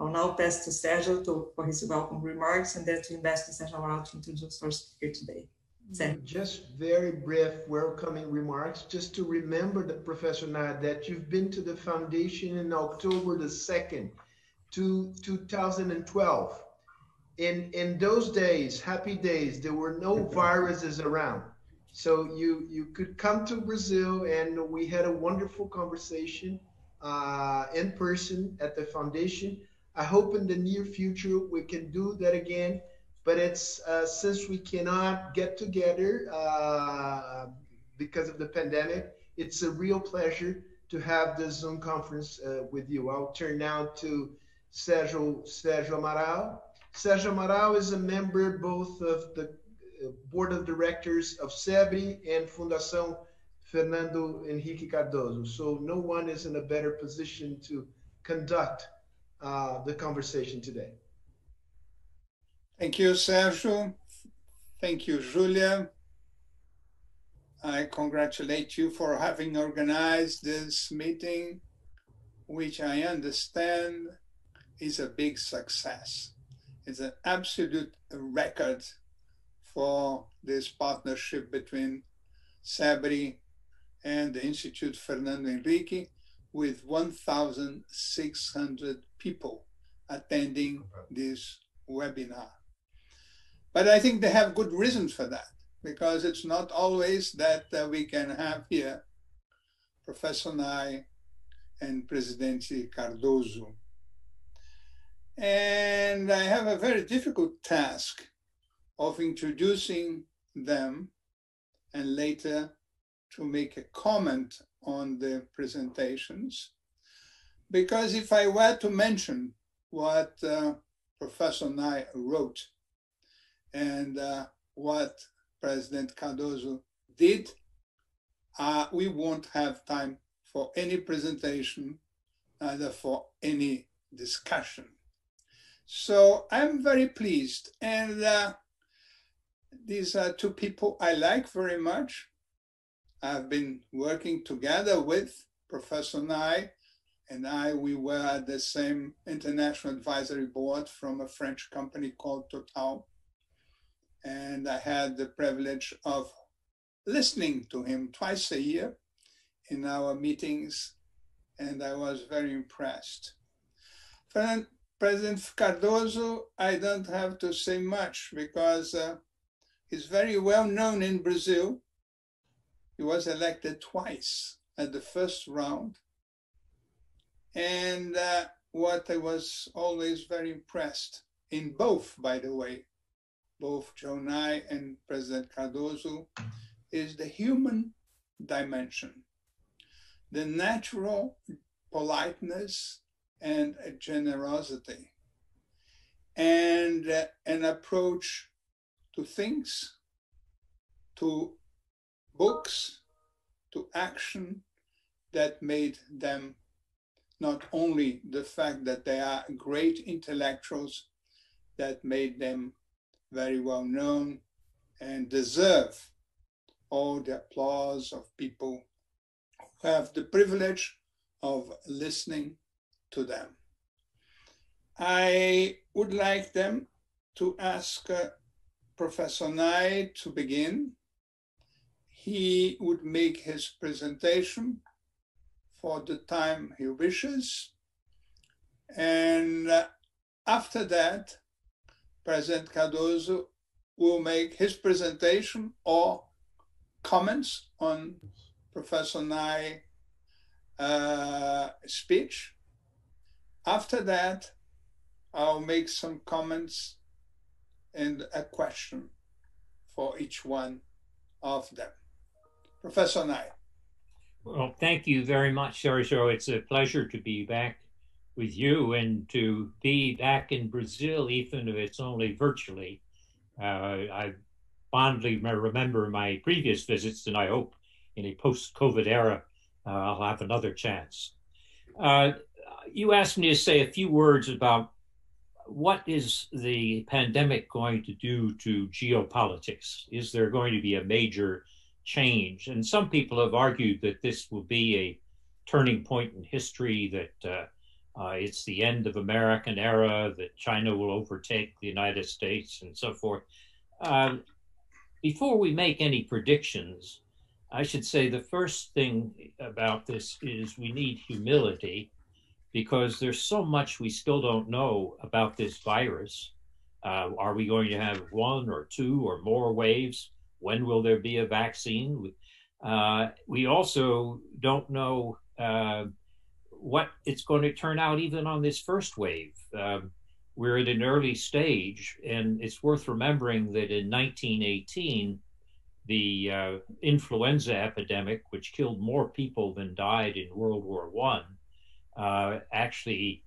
I'll now pass to Sergio to, for his welcome remarks and then to Ambassador Sergio Amaral to introduce our speaker today. Sergio. Just very brief welcoming remarks. Just to remember that Professor Nye, that you've been to the foundation in October the 2nd, to 2012. In, in those days, happy days, there were no viruses around. So you, you could come to Brazil and we had a wonderful conversation uh, in person at the foundation. I hope in the near future we can do that again. But it's uh, since we cannot get together uh, because of the pandemic, it's a real pleasure to have this Zoom conference uh, with you. I'll turn now to Sergio, Sergio Amaral. Sergio Amaral is a member both of the uh, board of directors of CEBRI and Fundação Fernando Henrique Cardoso. So no one is in a better position to conduct uh, the conversation today. Thank you, Sergio. Thank you, Julia. I congratulate you for having organized this meeting, which I understand is a big success. It's an absolute record for this partnership between CEBRI and the Institute Fernando Henrique with 1,600 people attending this webinar. But I think they have good reasons for that because it's not always that uh, we can have here Professor Nye and Presidente Cardoso. And I have a very difficult task of introducing them and later to make a comment on the presentations. Because if I were to mention what uh, Professor Nye wrote and uh, what President Cardoso did, uh, we won't have time for any presentation, neither for any discussion. So I'm very pleased. And uh, these are two people I like very much. I've been working together with Professor Nye and I, we were at the same international advisory board from a French company called Total and I had the privilege of listening to him twice a year in our meetings, and I was very impressed. President Cardoso, I don't have to say much because uh, he's very well known in Brazil. He was elected twice at the first round. And uh, what I was always very impressed in both, by the way, both Joe Nye and President Cardoso, is the human dimension, the natural politeness and generosity, and uh, an approach to things, to books, to action that made them not only the fact that they are great intellectuals that made them very well known and deserve all the applause of people who have the privilege of listening to them. I would like them to ask uh, Professor Nye to begin. He would make his presentation for the time he wishes. And uh, after that, President Cardoso will make his presentation or comments on Professor Nye's uh, speech. After that, I'll make some comments and a question for each one of them. Professor Nye. Well, thank you very much, Sergio. It's a pleasure to be back with you and to be back in Brazil, even if it's only virtually. Uh, I fondly remember my previous visits, and I hope in a post COVID era uh, I'll have another chance. Uh, you asked me to say a few words about what is the pandemic going to do to geopolitics? Is there going to be a major change? And some people have argued that this will be a turning point in history that uh, uh, it's the end of American era, that China will overtake the United States, and so forth. Uh, before we make any predictions, I should say the first thing about this is we need humility because there's so much we still don't know about this virus. Uh, are we going to have one or two or more waves? When will there be a vaccine? Uh, we also don't know uh, what it's going to turn out even on this first wave. Um, we're at an early stage, and it's worth remembering that in 1918, the uh, influenza epidemic, which killed more people than died in World War One, uh, actually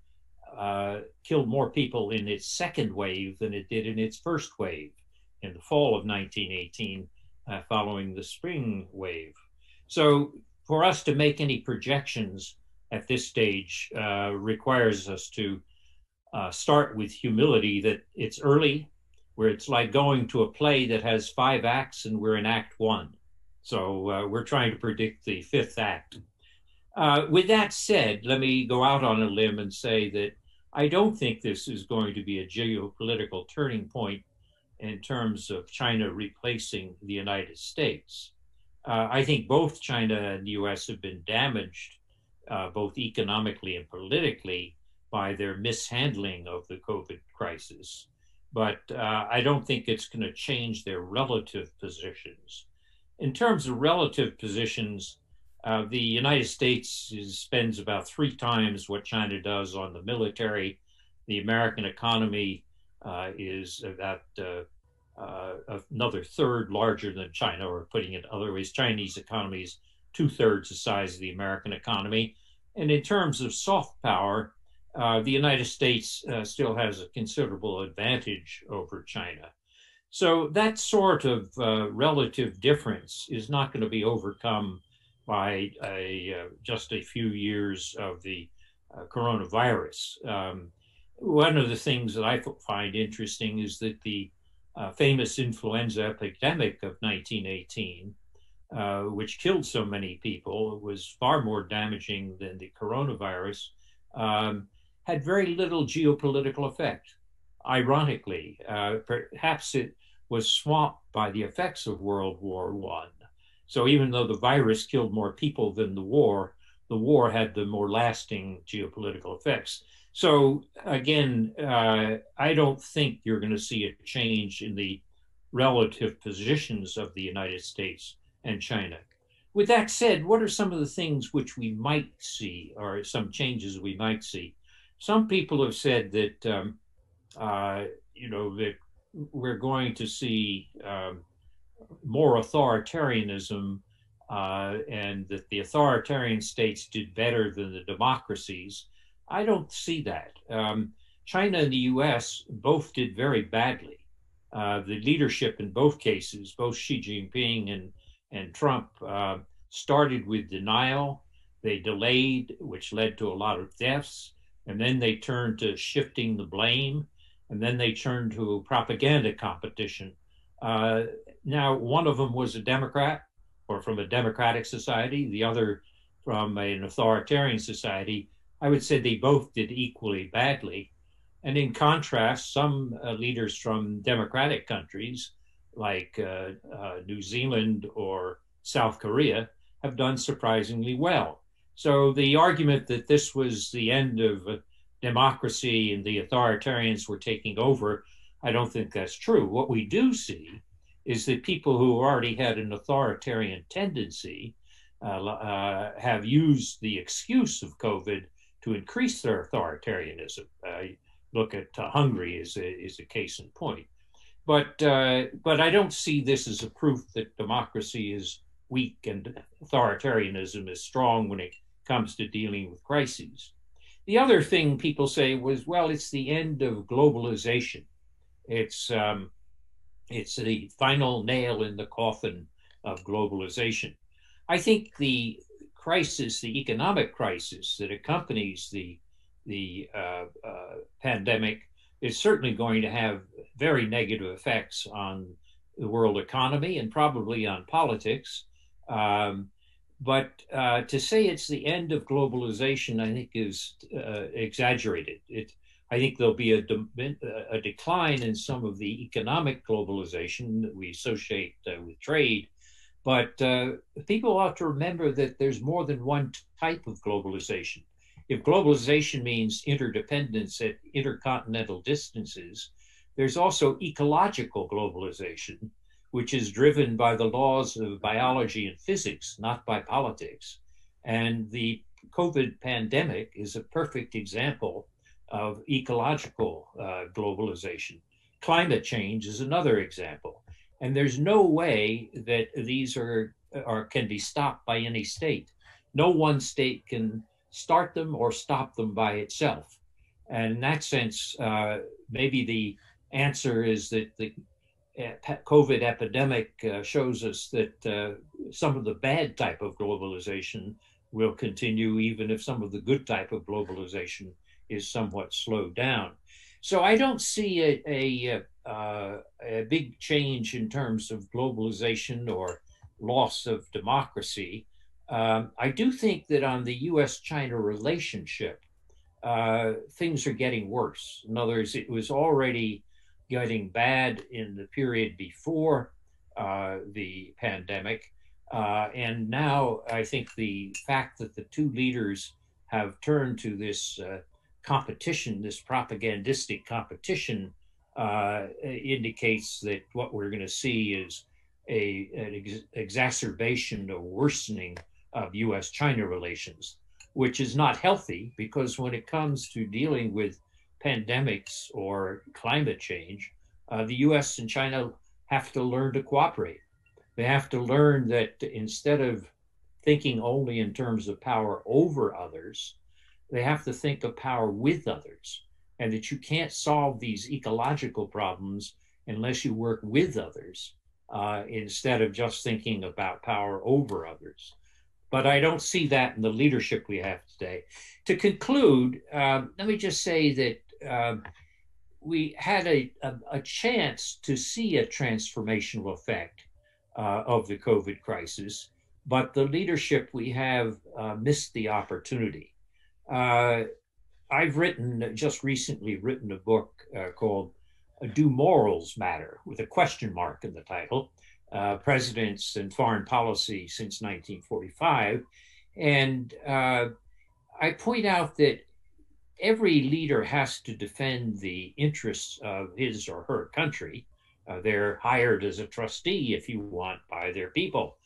uh, killed more people in its second wave than it did in its first wave in the fall of 1918, uh, following the spring wave. So, for us to make any projections at this stage uh, requires us to uh, start with humility that it's early, where it's like going to a play that has five acts and we're in act one. So uh, we're trying to predict the fifth act. Uh, with that said, let me go out on a limb and say that I don't think this is going to be a geopolitical turning point in terms of China replacing the United States. Uh, I think both China and the US have been damaged, uh, both economically and politically, by their mishandling of the COVID crisis. But uh, I don't think it's going to change their relative positions. In terms of relative positions, uh, the United States is, spends about three times what China does on the military. The American economy is about uh, uh, another third larger than China, or putting it other ways, Chinese economy is two thirds the size of the American economy. And in terms of soft power, uh, the United States uh, still has a considerable advantage over China. So that sort of relative difference is not going to be overcome by a, uh, just a few years of the uh, coronavirus. Um, one of the things that I find interesting is that the uh, famous influenza epidemic of 1918, uh, which killed so many people, was far more damaging than the coronavirus, um, had very little geopolitical effect. Ironically, uh, perhaps it was swamped by the effects of World War One. So even though the virus killed more people than the war, the war had the more lasting geopolitical effects. So again, uh, I don't think you're going to see a change in the relative positions of the United States and China. With that said, what are some of the things which we might see, or some changes we might see? Some people have said that, um, uh, you know, that we're going to see um, more authoritarianism uh, and that the authoritarian states did better than the democracies. I don't see that. Um, China and the US both did very badly. Uh, the leadership in both cases, both Xi Jinping and, and Trump, uh, started with denial. They delayed, which led to a lot of deaths. And then they turned to shifting the blame. And then they turned to propaganda competition. Uh, now, one of them was a Democrat or from a democratic society, the other from an authoritarian society. I would say they both did equally badly. And in contrast, some uh, leaders from democratic countries like uh, uh, New Zealand or South Korea have done surprisingly well. So the argument that this was the end of uh, democracy and the authoritarians were taking over, I don't think that's true. What we do see is that people who already had an authoritarian tendency uh, uh, have used the excuse of COVID to increase their authoritarianism. Uh, look at uh, Hungary is a, is a case in point. But, uh, but I don't see this as a proof that democracy is weak and authoritarianism is strong when it comes to dealing with crises. The other thing people say was, well, it's the end of globalization. It's um, it's the final nail in the coffin of globalization. I think the crisis, the economic crisis that accompanies the the uh, uh, pandemic, is certainly going to have very negative effects on the world economy and probably on politics. Um, but uh, to say it's the end of globalization, I think, is uh, exaggerated. It, I think there'll be a, de- a, decline in some of the economic globalization that we associate uh, with trade. But uh, people ought to remember that there's more than one type of globalization. If globalization means interdependence at intercontinental distances, there's also ecological globalization, which is driven by the laws of biology and physics, not by politics. And the COVID pandemic is a perfect example of ecological uh, globalization. Climate change is another example. And there's no way that these are, are can be stopped by any state. No one state can start them or stop them by itself. And in that sense, uh, maybe the answer is that the COVID epidemic uh, shows us that uh, some of the bad type of globalization will continue, even if some of the good type of globalization is somewhat slowed down. So I don't see a, a, uh, a big change in terms of globalization or loss of democracy. Um, I do think that on the US China relationship, uh, things are getting worse. In other words, it was already getting bad in the period before uh, the pandemic. Uh, and now I think the fact that the two leaders have turned to this uh, competition, this propagandistic competition, uh, indicates that what we're going to see is a, an ex- exacerbation or worsening of US China relations, which is not healthy because when it comes to dealing with pandemics or climate change, uh, the US and China have to learn to cooperate. They have to learn that instead of thinking only in terms of power over others, they have to think of power with others, and that you can't solve these ecological problems unless you work with others uh, instead of just thinking about power over others. But I don't see that in the leadership we have today. To conclude, um, let me just say that um, we had a, a, a, chance to see a transformational effect uh, of the COVID crisis, but the leadership we have uh, missed the opportunity. Uh, I've written, just recently written a book uh, called Do Morals Matter, with a question mark in the title, uh, Presidents and Foreign Policy since 1945. And uh, I point out that every leader has to defend the interests of his or her country. Uh, they're hired as a trustee, if you want, by their people.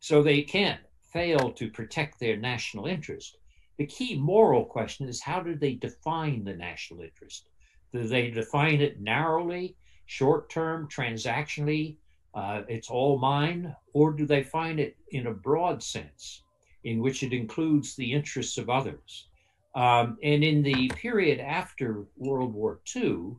So they can't fail to protect their national interest. The key moral question is how do they define the national interest? Do they define it narrowly, short term, transactionally, uh, it's all mine? Or do they find it in a broad sense in which it includes the interests of others? Um, and in the period after World War II,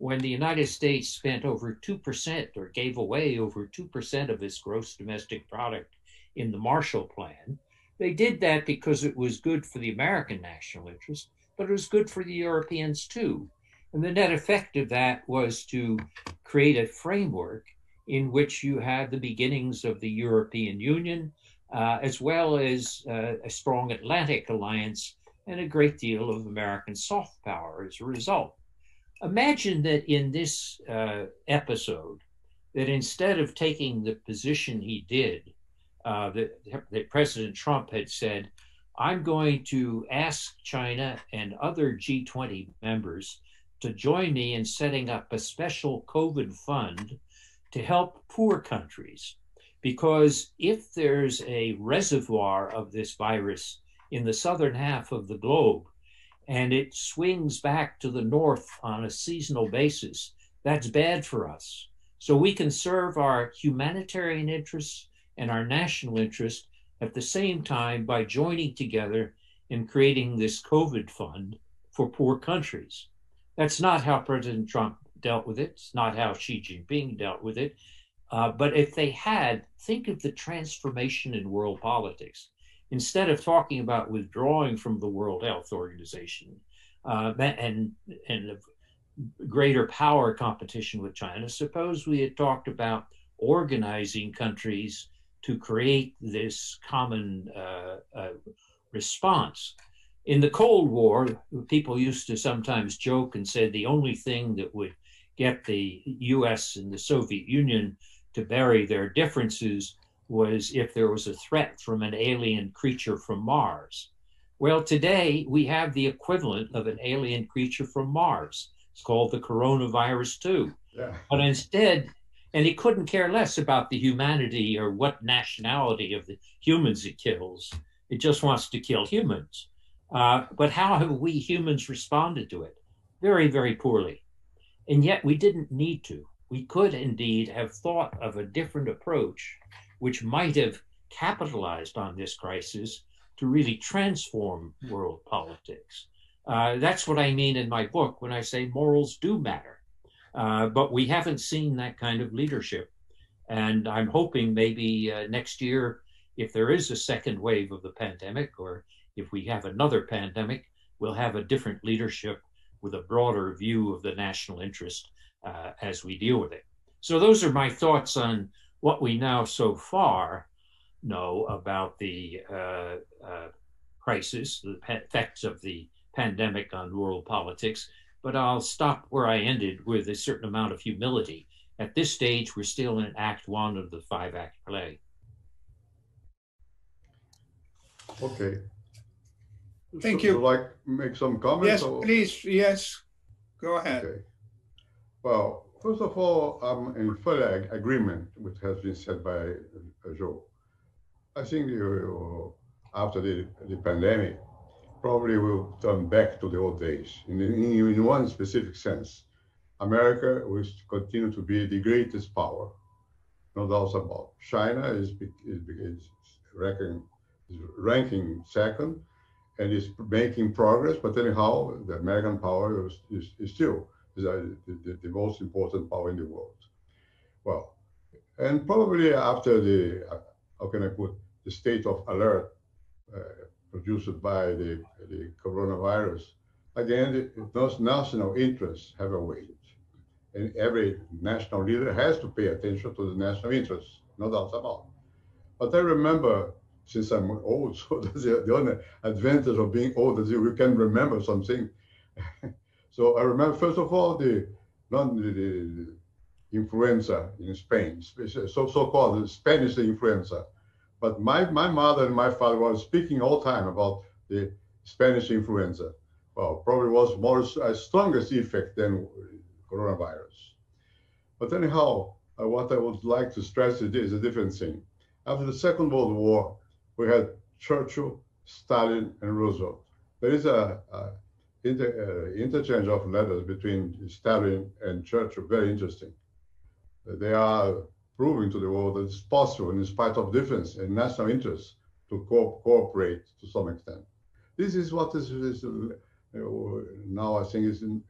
when the United States spent over 2% or gave away over 2% of its gross domestic product in the Marshall Plan, they did that because it was good for the American national interest, but it was good for the Europeans too. And the net effect of that was to create a framework in which you had the beginnings of the European Union, uh, as well as uh, a strong Atlantic alliance and a great deal of American soft power as a result. Imagine that in this uh, episode, that instead of taking the position he did, uh, that, that President Trump had said, I'm going to ask China and other G20 members to join me in setting up a special COVID fund to help poor countries. Because if there's a reservoir of this virus in the southern half of the globe and it swings back to the north on a seasonal basis, that's bad for us. So we can serve our humanitarian interests and our national interest at the same time by joining together in creating this COVID fund for poor countries. That's not how President Trump dealt with it. It's not how Xi Jinping dealt with it. Uh, but if they had, think of the transformation in world politics instead of talking about withdrawing from the World Health Organization uh, and and greater power competition with China, suppose we had talked about organizing countries to create this common uh, uh, response. In the Cold War, people used to sometimes joke and say the only thing that would get the US and the Soviet Union to bury their differences was if there was a threat from an alien creature from Mars. Well, today we have the equivalent of an alien creature from Mars. It's called the coronavirus 2. Yeah. But instead, and he couldn't care less about the humanity or what nationality of the humans it kills. It just wants to kill humans. Uh, but how have we humans responded to it? Very, very poorly. And yet we didn't need to. We could indeed have thought of a different approach, which might have capitalized on this crisis to really transform world politics. Uh, that's what I mean in my book when I say morals do matter. Uh, but we haven't seen that kind of leadership. And I'm hoping maybe uh, next year, if there is a second wave of the pandemic, or if we have another pandemic, we'll have a different leadership with a broader view of the national interest uh, as we deal with it. So, those are my thoughts on what we now so far know about the uh, uh, crisis, the effects of the pandemic on world politics. But I'll stop where I ended with a certain amount of humility. At this stage, we're still in Act One of the five act play. Okay. Thank so, you. Would you like make some comments? Yes, or? please. Yes, go ahead. Okay. Well, first of all, I'm in full ag- agreement with what has been said by uh, Joe. I think you, after the, the pandemic, probably will turn back to the old days in, in, in one specific sense. America will continue to be the greatest power, no doubt about. China is, is, is, ranking, is ranking second and is making progress, but anyhow, the American power is, is, is still the, the, the, most important power in the world. Well, and probably after the, how can I put, the state of alert uh, produced by the, the coronavirus, again, those national interests have a weight. And every national leader has to pay attention to the national interests, no doubt about. But I remember, since I'm old, so the, the only advantage of being old is you can remember something. so I remember, first of all, the, not the, the influenza in Spain, so, so-called the Spanish influenza but my, my mother and my father were speaking all the time about the Spanish influenza. Well, probably was more a strongest effect than coronavirus. But anyhow, uh, what I would like to stress is a different thing. After the Second World War, we had Churchill, Stalin, and Roosevelt. There is a, a inter, uh, interchange of letters between Stalin and Churchill, very interesting. They are proving to the world that it's possible, in spite of difference in national interests, to co- cooperate to some extent. This is what is, is uh, now I think is, in,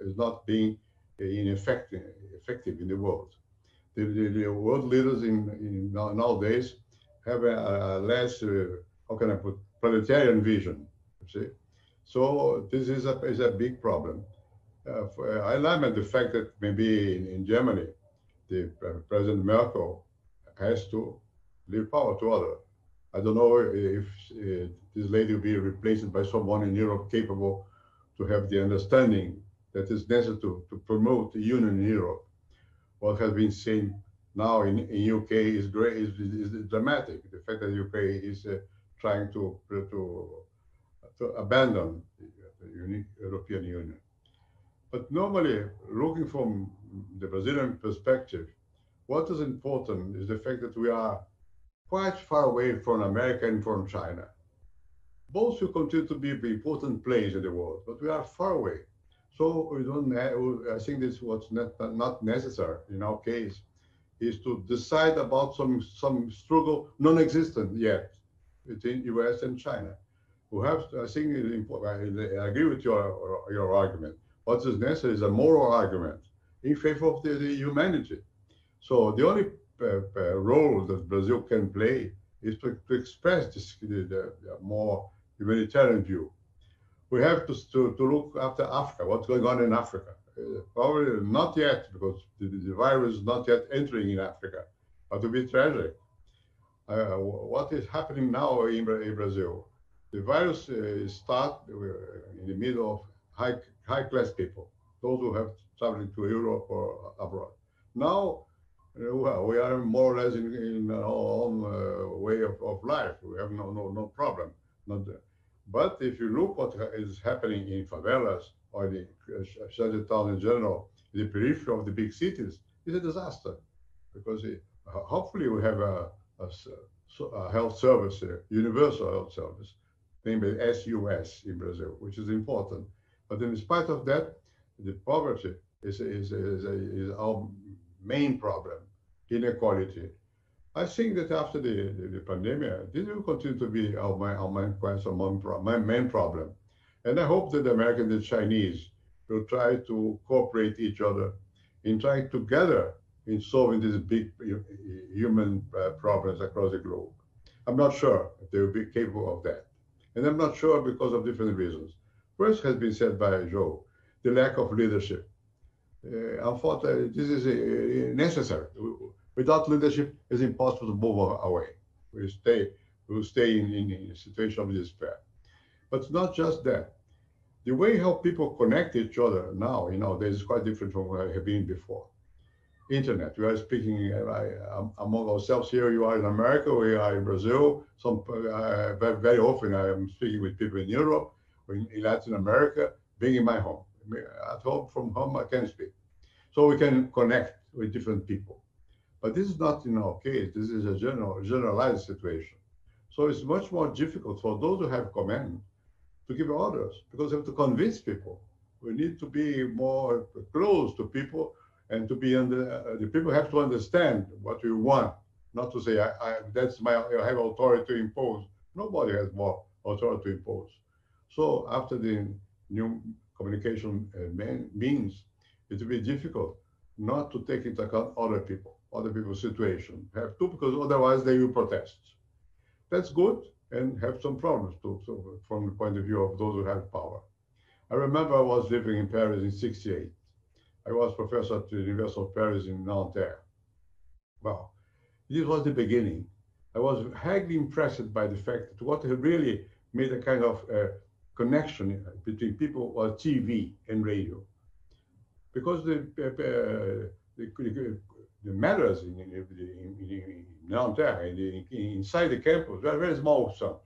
is not being ineffective effective in the world. The, the, the world leaders in, in nowadays have a, a less, uh, how can I put, planetarian vision. See, so this is a is a big problem. Uh, for, I lament the fact that maybe in, in Germany the President Merkel has to leave power to other. I don't know if uh, this lady will be replaced by someone in Europe capable to have the understanding that is necessary to, to promote the union in Europe. What has been seen now in, in UK is great, is, is, dramatic. The fact that UK is uh, trying to, to, to abandon the European Union. But normally, looking from the Brazilian perspective, what is important is the fact that we are quite far away from America and from China. Both will continue to be important players in the world, but we are far away. So we don't. I think this is what's not, not necessary in our case, is to decide about some some struggle non-existent yet between U.S. and China. Have. I think I agree with your your argument what is necessary is a moral argument in favor of the, the humanity. So the only uh, uh, role that Brazil can play is to, to express this, the, the, more humanitarian view. We have to, to, to, look after Africa, what's going on in Africa. Uh, probably not yet, because the, the, virus is not yet entering in Africa, but to be tragic. uh, what is happening now in, in Brazil? The virus uh, start in the middle of high, high class people, those who have traveling to Europe or abroad. Now, well, we are more or less in, in our own uh, way of, of life. We have no, no, no problem. Not but if you look what is happening in favelas or the shanty town in general, the periphery of the big cities, is a disaster because it, uh, hopefully we have a, a, a health service, a universal health service, named SUS in Brazil, which is important. But in spite of that, the poverty is, is, is, is our main problem, inequality. I think that after the, the, the pandemic, this will continue to be our, our main question, our main problem. And I hope that the Americans and Chinese will try to cooperate each other in trying together in solving these big human uh, problems across the globe. I'm not sure if they will be capable of that. And I'm not sure because of different reasons. First has been said by Joe, the lack of leadership. Uh, unfortunately, this is uh, necessary. Without leadership, it's impossible to move away. We stay, we stay in, in, a situation of despair. But it's not just that. The way how people connect each other now, you know, is quite different from what I have been before. Internet. We are speaking uh, among ourselves here. You are in America. We are in Brazil. Some uh, very, very often I am speaking with people in Europe, in, in Latin America, being in my home at home from home I can speak. So we can connect with different people. But this is not in our case. This is a general, generalized situation. So it's much more difficult for those who have command to give orders because we have to convince people. We need to be more close to people and to be under. Uh, the people have to understand what we want, not to say I, I, that's my I have authority to impose. Nobody has more authority to impose. So after the new communication uh, means, it will be difficult not to take into account other people, other people's situation. Have to, because otherwise they will protest. That's good and have some problems too, so from the point of view of those who have power. I remember I was living in Paris in 68. I was professor at the University of Paris in Nanterre. Well, this was the beginning. I was highly impressed by the fact that what really made a kind of uh, connection between people was TV and radio. Because the, uh, the, the matters in, in, in, in Nanterre, in, inside the campus, were very small some,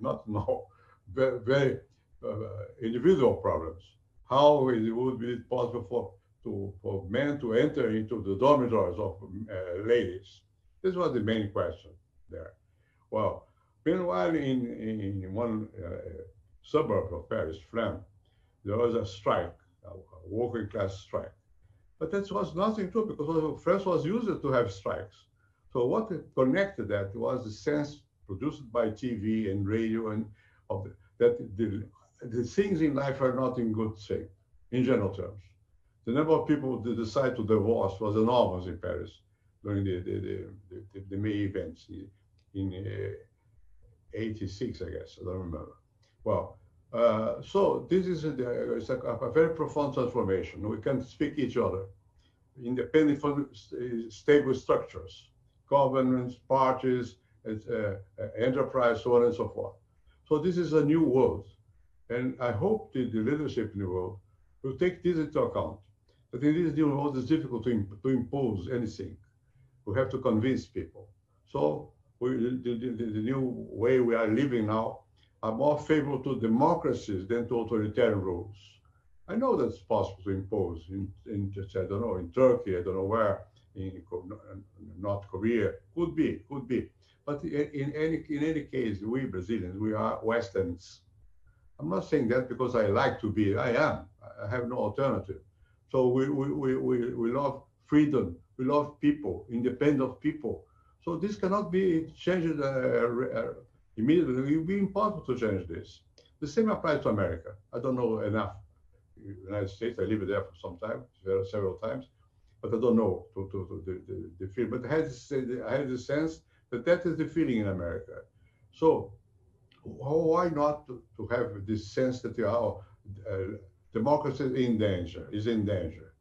not no, very, very uh, individual problems. How it would be possible for to, for men to enter into the dormitories of uh, ladies? This was the main question there. Well, meanwhile, in, in one uh, suburb of Paris, Flins, there was a strike, a working class strike. But that was nothing true because France was used to have strikes. So what connected that was the sense produced by TV and radio and of that the, the things in life are not in good shape, in general terms. The number of people that decide to divorce was enormous in Paris during the, the, the, the, May events in uh, 86, I guess, I don't remember. Well, uh, so this is a, a, a, very profound transformation. We can speak each other, independent from stable structures, governments, parties, uh, enterprise, so on and so forth. So this is a new world. And I hope the, the leadership in the world will take this into account. That in this new world, it's difficult to, imp to impose anything. We have to convince people. So we, the, the, the, new way we are living now are more favorable to democracies than to authoritarian rules. I know that's possible to impose in, in just, I don't know, in Turkey, I don't know where, in North Korea, could be, could be. But in any, in any case, we Brazilians, we are Westerns. I'm not saying that because I like to be, I am, I have no alternative. So we, we, we, we love freedom, we love people, independent people. So this cannot be changed uh, immediately it will be impossible to change this. The same applies to America. I don't know enough. United States, I lived there for some time, several times, but I don't know to, to, to the, the, the feeling. But I had, I had the sense that that is the feeling in America. So why not to, to have this sense that our uh, democracy is in danger, is in danger?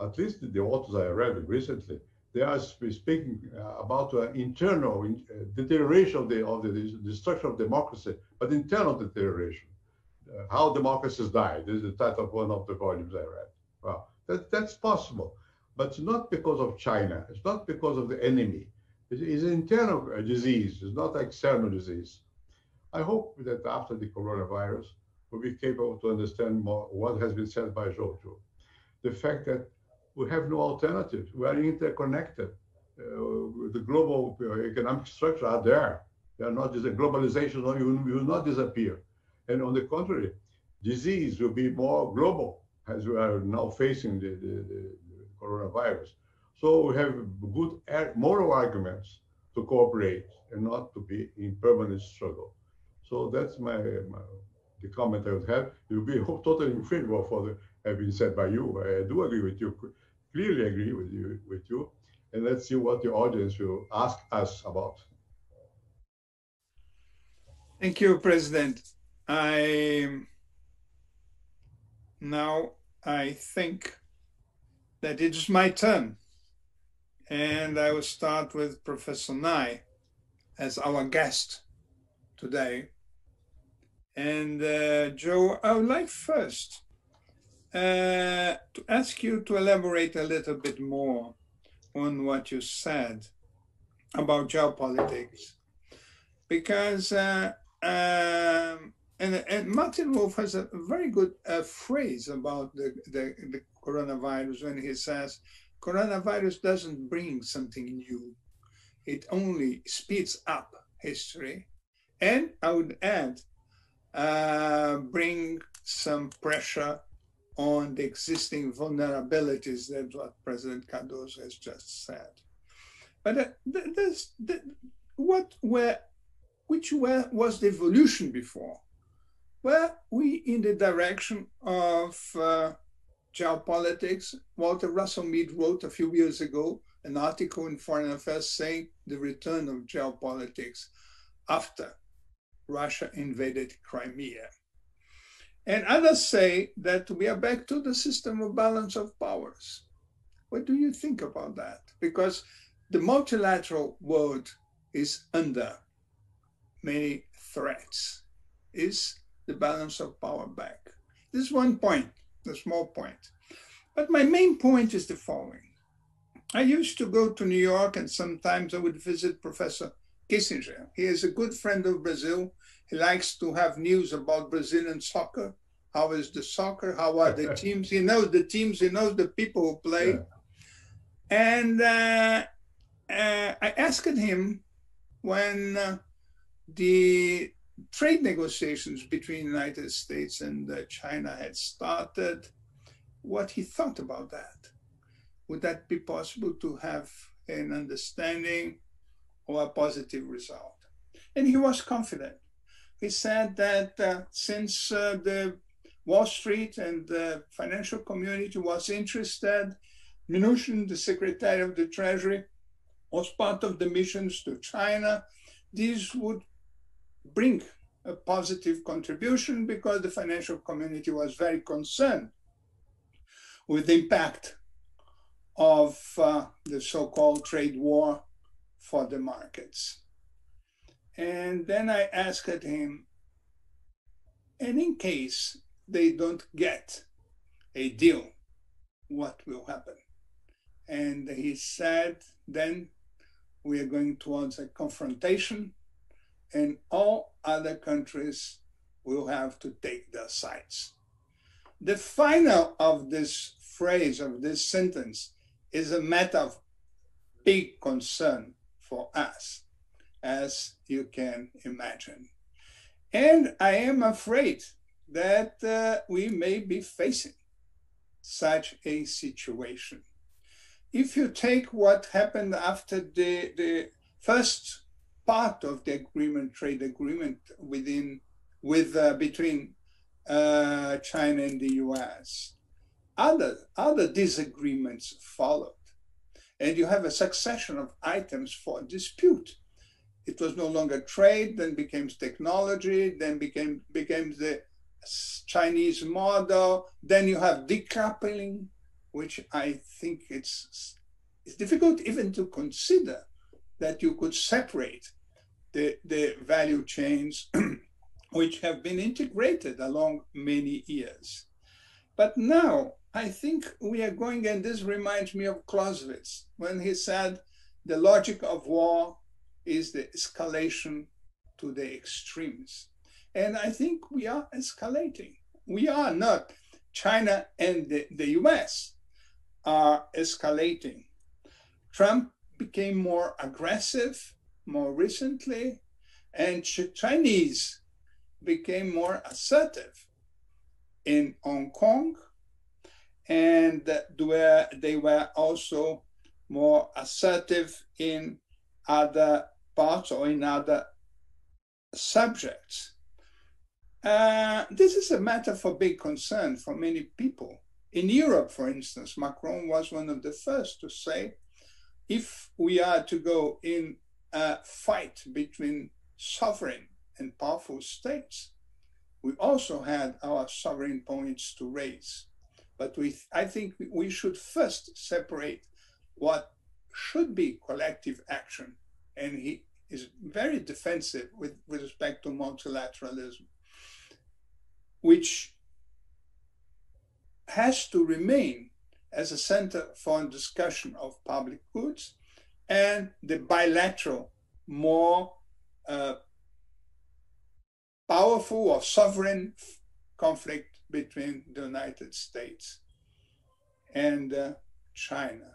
At least the authors I read recently, they are speaking uh, about uh, internal uh, deterioration of the, of the destruction of democracy, but internal deterioration. Uh, how democracies die. This is the title of one of the volumes I read. Well, that, that's possible, but it's not because of China. It's not because of the enemy. It's an internal disease. It's not external disease. I hope that after the coronavirus, we'll be capable to understand more what has been said by Jojo. The fact that we have no alternatives. We are interconnected. Uh, the global uh, economic structure are there. They are not a globalization will, not disappear. And on the contrary, disease will be more global as we are now facing the, the, the coronavirus. So we have good moral arguments to cooperate and not to be in permanent struggle. So that's my, my the comment I would have. It will be totally in favor for the have been said by you. I do agree with you, clearly agree with you with you. And let's see what the audience will ask us about. Thank you, President. I now I think that it is my turn. And I will start with Professor Nye as our guest today. And uh, Joe, I would like first uh, to ask you to elaborate a little bit more on what you said about geopolitics. Because uh, um, and, and Martin Wolf has a very good uh, phrase about the, the, the coronavirus when he says, coronavirus doesn't bring something new. It only speeds up history. And I would add, uh, bring some pressure on the existing vulnerabilities. That's what President Cardoso has just said. But uh, this, what were, which were, was the evolution before? Well, we in the direction of uh, geopolitics. Walter Russell Mead wrote a few years ago an article in Foreign Affairs saying the return of geopolitics after Russia invaded Crimea. And others say that we are back to the system of balance of powers. What do you think about that? Because the multilateral world is under many threats. Is the balance of power back. This is one point, a small point. But my main point is the following. I used to go to New York and sometimes I would visit Professor Kissinger. He is a good friend of Brazil. He likes to have news about Brazilian soccer. How is the soccer? How are the teams? He knows the teams, he knows the people who play. Yeah. And uh, uh, I asked him when uh, the trade negotiations between the United States and uh, China had started, what he thought about that. Would that be possible to have an understanding or a positive result? And he was confident. He said that uh, since uh, the Wall Street and the financial community was interested, Mnuchin, the Secretary of the Treasury, was part of the missions to China. These would bring a positive contribution because the financial community was very concerned with the impact of uh, the so-called trade war for the markets. And then I asked him, and in case they don't get a deal, what will happen? And he said, then we are going towards a confrontation and all other countries will have to take their sides. The final of this phrase, of this sentence, is a matter of big concern for us, as you can imagine. And I am afraid that uh, we may be facing such a situation. If you take what happened after the, the first part of the agreement, trade agreement within with uh, between uh, China and the U.S. Other other disagreements followed, and you have a succession of items for dispute. It was no longer trade, then became technology, then became became the Chinese model. Then you have decoupling, which I think it's it's difficult even to consider that you could separate the, the value chains which have been integrated along many years. But now I think we are going, and this reminds me of Clausewitz when he said, the logic of war is the escalation to the extremes. And I think we are escalating. We are not. China and the, the US are escalating. Trump became more aggressive more recently, and Chinese became more assertive in Hong Kong, and where they were also more assertive in other parts or in other subjects. Uh, this is a matter for big concern for many people. In Europe, for instance, Macron was one of the first to say if we are to go in a fight between sovereign and powerful states, we also had our sovereign points to raise. But we, I think we should first separate what should be collective action. And he is very defensive with, with respect to multilateralism, which has to remain as a center for discussion of public goods and the bilateral, more uh, powerful or sovereign conflict between the United States and uh, China.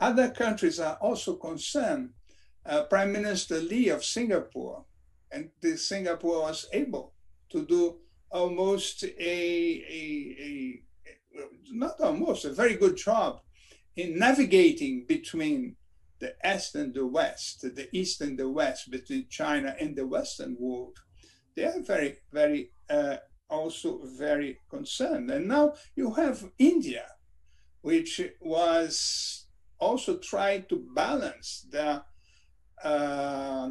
Other countries are also concerned. Uh, Prime Minister Lee of Singapore, and the Singapore was able to do almost a, a, a, not almost, a very good job in navigating between the East and the West, the East and the West, between China and the Western world. They are very, very, uh, also very concerned. And now you have India, which was also trying to balance the uh,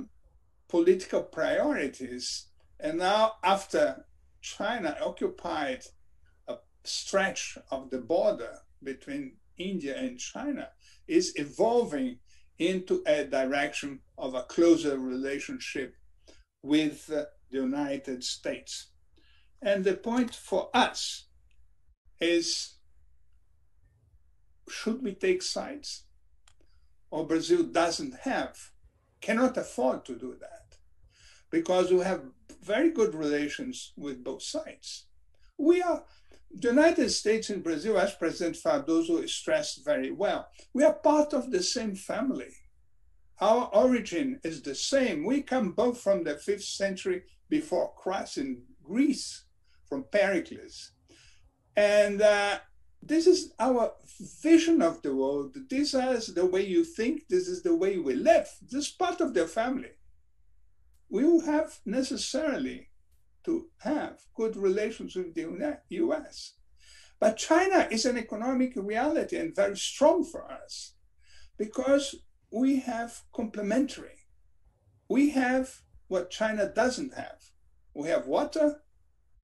political priorities. And now, after China occupied a stretch of the border between India and China, is evolving into a direction of a closer relationship with the United States. And the point for us is should we take sides? Or Brazil doesn't have, cannot afford to do that because we have very good relations with both sides. We are, the United States and Brazil, as President Cardoso stressed very well, we are part of the same family. Our origin is the same. We come both from the fifth century before Christ in Greece, from Pericles. And uh, this is our vision of the world. This is the way you think. This is the way we live. This is part of the family. We will have necessarily to have good relations with the US. But China is an economic reality and very strong for us because we have complementary. We have what China doesn't have. We have water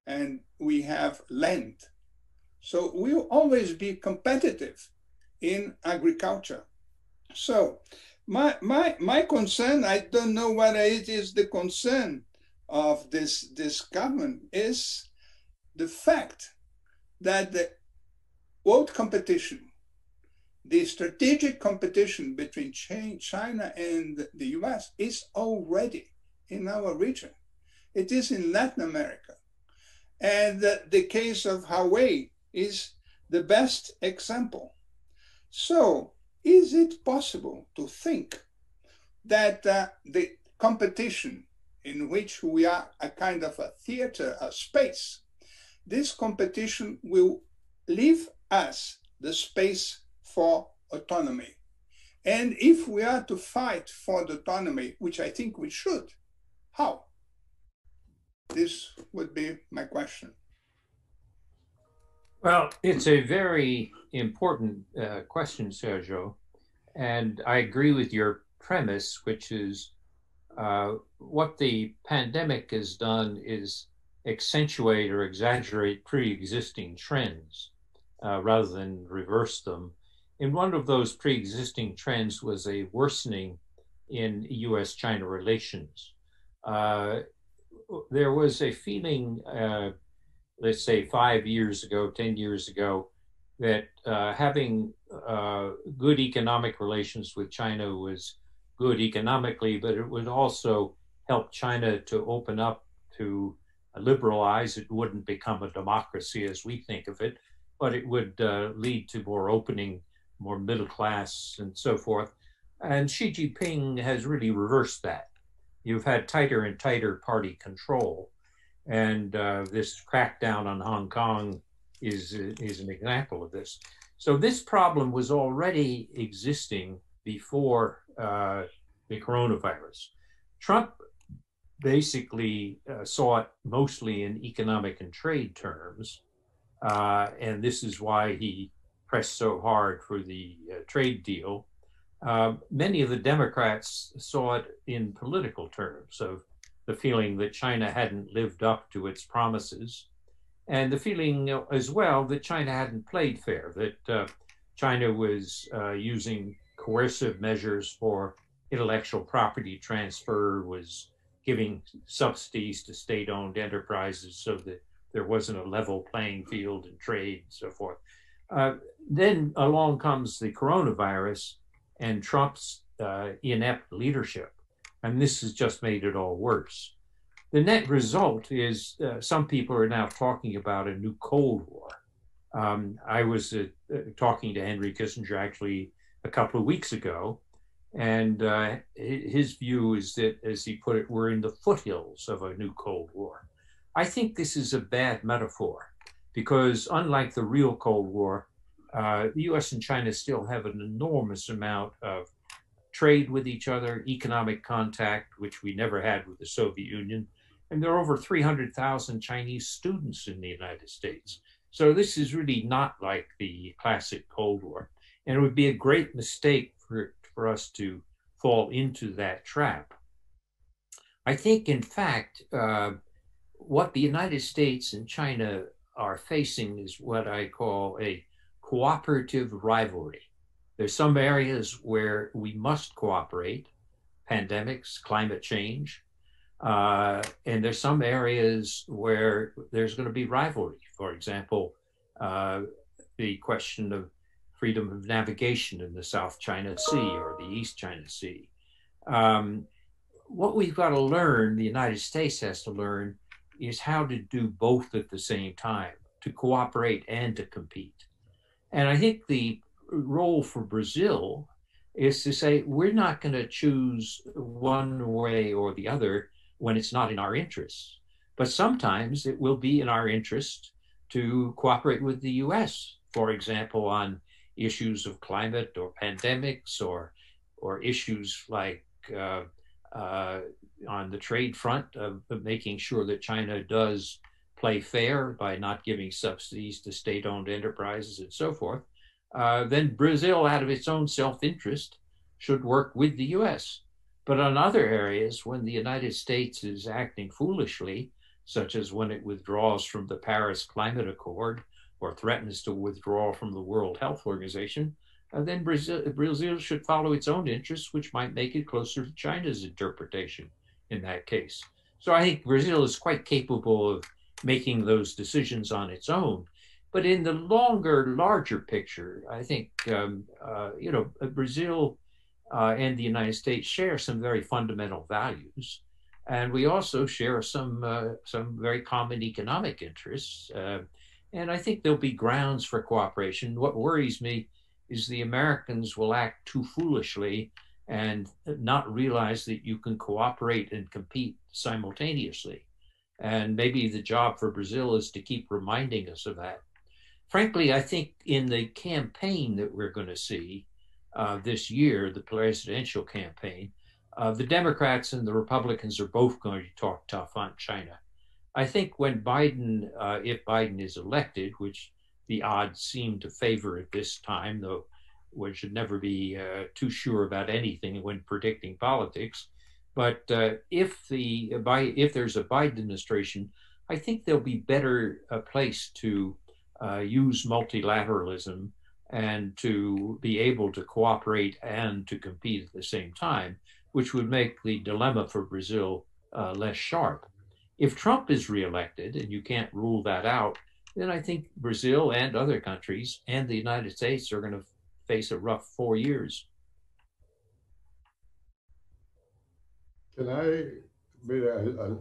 and we have land. So we'll always be competitive in agriculture. So my, my, my concern, I don't know whether it is the concern of this, this government, is the fact that the world competition, the strategic competition between China and the US is already in our region. It is in Latin America. And the, case of Huawei is the best example. So, is it possible to think that uh, the competition in which we are a kind of a theater, a space, this competition will leave us the space for autonomy. And if we are to fight for the autonomy, which I think we should, how? This would be my question. Well, it's a very important uh, question, Sergio. And I agree with your premise, which is uh, what the pandemic has done is accentuate or exaggerate pre existing trends uh, rather than reverse them. And one of those pre existing trends was a worsening in US China relations. Uh, there was a feeling, uh, let's say five years ago, 10 years ago, that uh, having uh, good economic relations with China was good economically, but it would also help China to open up to liberalize. It wouldn't become a democracy as we think of it, but it would uh, lead to more opening, more middle class, and so forth. And Xi Jinping has really reversed that. You've had tighter and tighter party control, and uh, this crackdown on Hong Kong is is an example of this. So this problem was already existing before uh, the coronavirus. Trump basically uh, saw it mostly in economic and trade terms, uh, and this is why he pressed so hard for the uh, trade deal. Uh, many of the Democrats saw it in political terms of the feeling that China hadn't lived up to its promises, and the feeling as well that China hadn't played fair, that uh, China was uh, using coercive measures for intellectual property transfer, was giving subsidies to state owned enterprises so that there wasn't a level playing field in trade and so forth. Uh, then along comes the coronavirus and Trump's uh, inept leadership. And this has just made it all worse. The net result is uh, some people are now talking about a new Cold War. Um, I was uh, uh, talking to Henry Kissinger actually a couple of weeks ago, and uh, his view is that, as he put it, we're in the foothills of a new Cold War. I think this is a bad metaphor because, unlike the real Cold War, uh, the US and China still have an enormous amount of trade with each other, economic contact, which we never had with the Soviet Union. And there are over 300,000 Chinese students in the United States. So this is really not like the classic Cold War. And it would be a great mistake for, for us to fall into that trap. I think, in fact, uh, what the United States and China are facing is what I call a cooperative rivalry. There's some areas where we must cooperate, pandemics, climate change, uh, and there's some areas where there's going to be rivalry. For example, uh, the question of freedom of navigation in the South China Sea or the East China Sea. Um, what we've got to learn, the United States has to learn, is how to do both at the same time, to cooperate and to compete. And I think the role for Brazil is to say we're not going to choose one way or the other when it's not in our interests. But sometimes it will be in our interest to cooperate with the US, for example, on issues of climate or pandemics or, or issues like uh, uh, on the trade front of, of making sure that China does play fair by not giving subsidies to state owned enterprises and so forth. Uh, then Brazil, out of its own self interest, should work with the US. But on other areas, when the United States is acting foolishly, such as when it withdraws from the Paris Climate Accord or threatens to withdraw from the World Health Organization, uh, then Brazil, Brazil should follow its own interests, which might make it closer to China's interpretation in that case. So I think Brazil is quite capable of making those decisions on its own. But in the longer, larger picture, I think um, uh, you know Brazil uh, and the United States share some very fundamental values, and we also share some uh, some very common economic interests. Uh, and I think there'll be grounds for cooperation. What worries me is the Americans will act too foolishly and not realize that you can cooperate and compete simultaneously. And maybe the job for Brazil is to keep reminding us of that frankly, I think in the campaign that we're going to see uh, this year, the presidential campaign, uh, the Democrats and the Republicans are both going to talk tough on China. I think when Biden, uh, if Biden is elected, which the odds seem to favor at this time, though one should never be uh, too sure about anything when predicting politics. But uh, if the if there's a Biden administration, I think there'll be better uh, placed to uh, use multilateralism and to be able to cooperate and to compete at the same time, which would make the dilemma for Brazil uh, less sharp. If Trump is reelected, and you can't rule that out, then I think Brazil and other countries and the United States are going to face a rough four years. Can I make a, a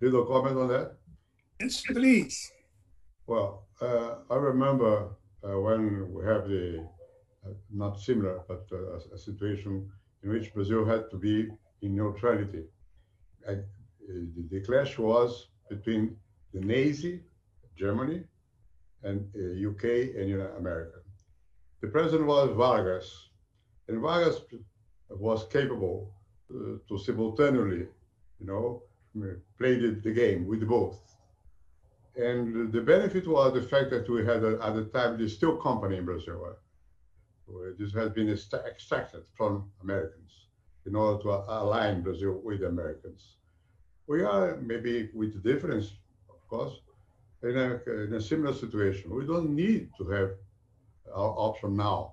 little comment on that? Yes, please. Well, uh, I remember uh, when we have the uh, not similar, but uh, a, a, situation in which Brazil had to be in neutrality. Uh, the, the, clash was between the Nazi, Germany, and UK uh, and America. The president was Vargas, and Vargas was capable Uh, to simultaneously, you know, play the, the game with both and the benefit was the fact that we had a, at the time the steel company in Brazil. Uh, this has been extracted from Americans in order to align Brazil with Americans. We are maybe with the difference, of course, in a, in a similar situation. We don't need to have our option now.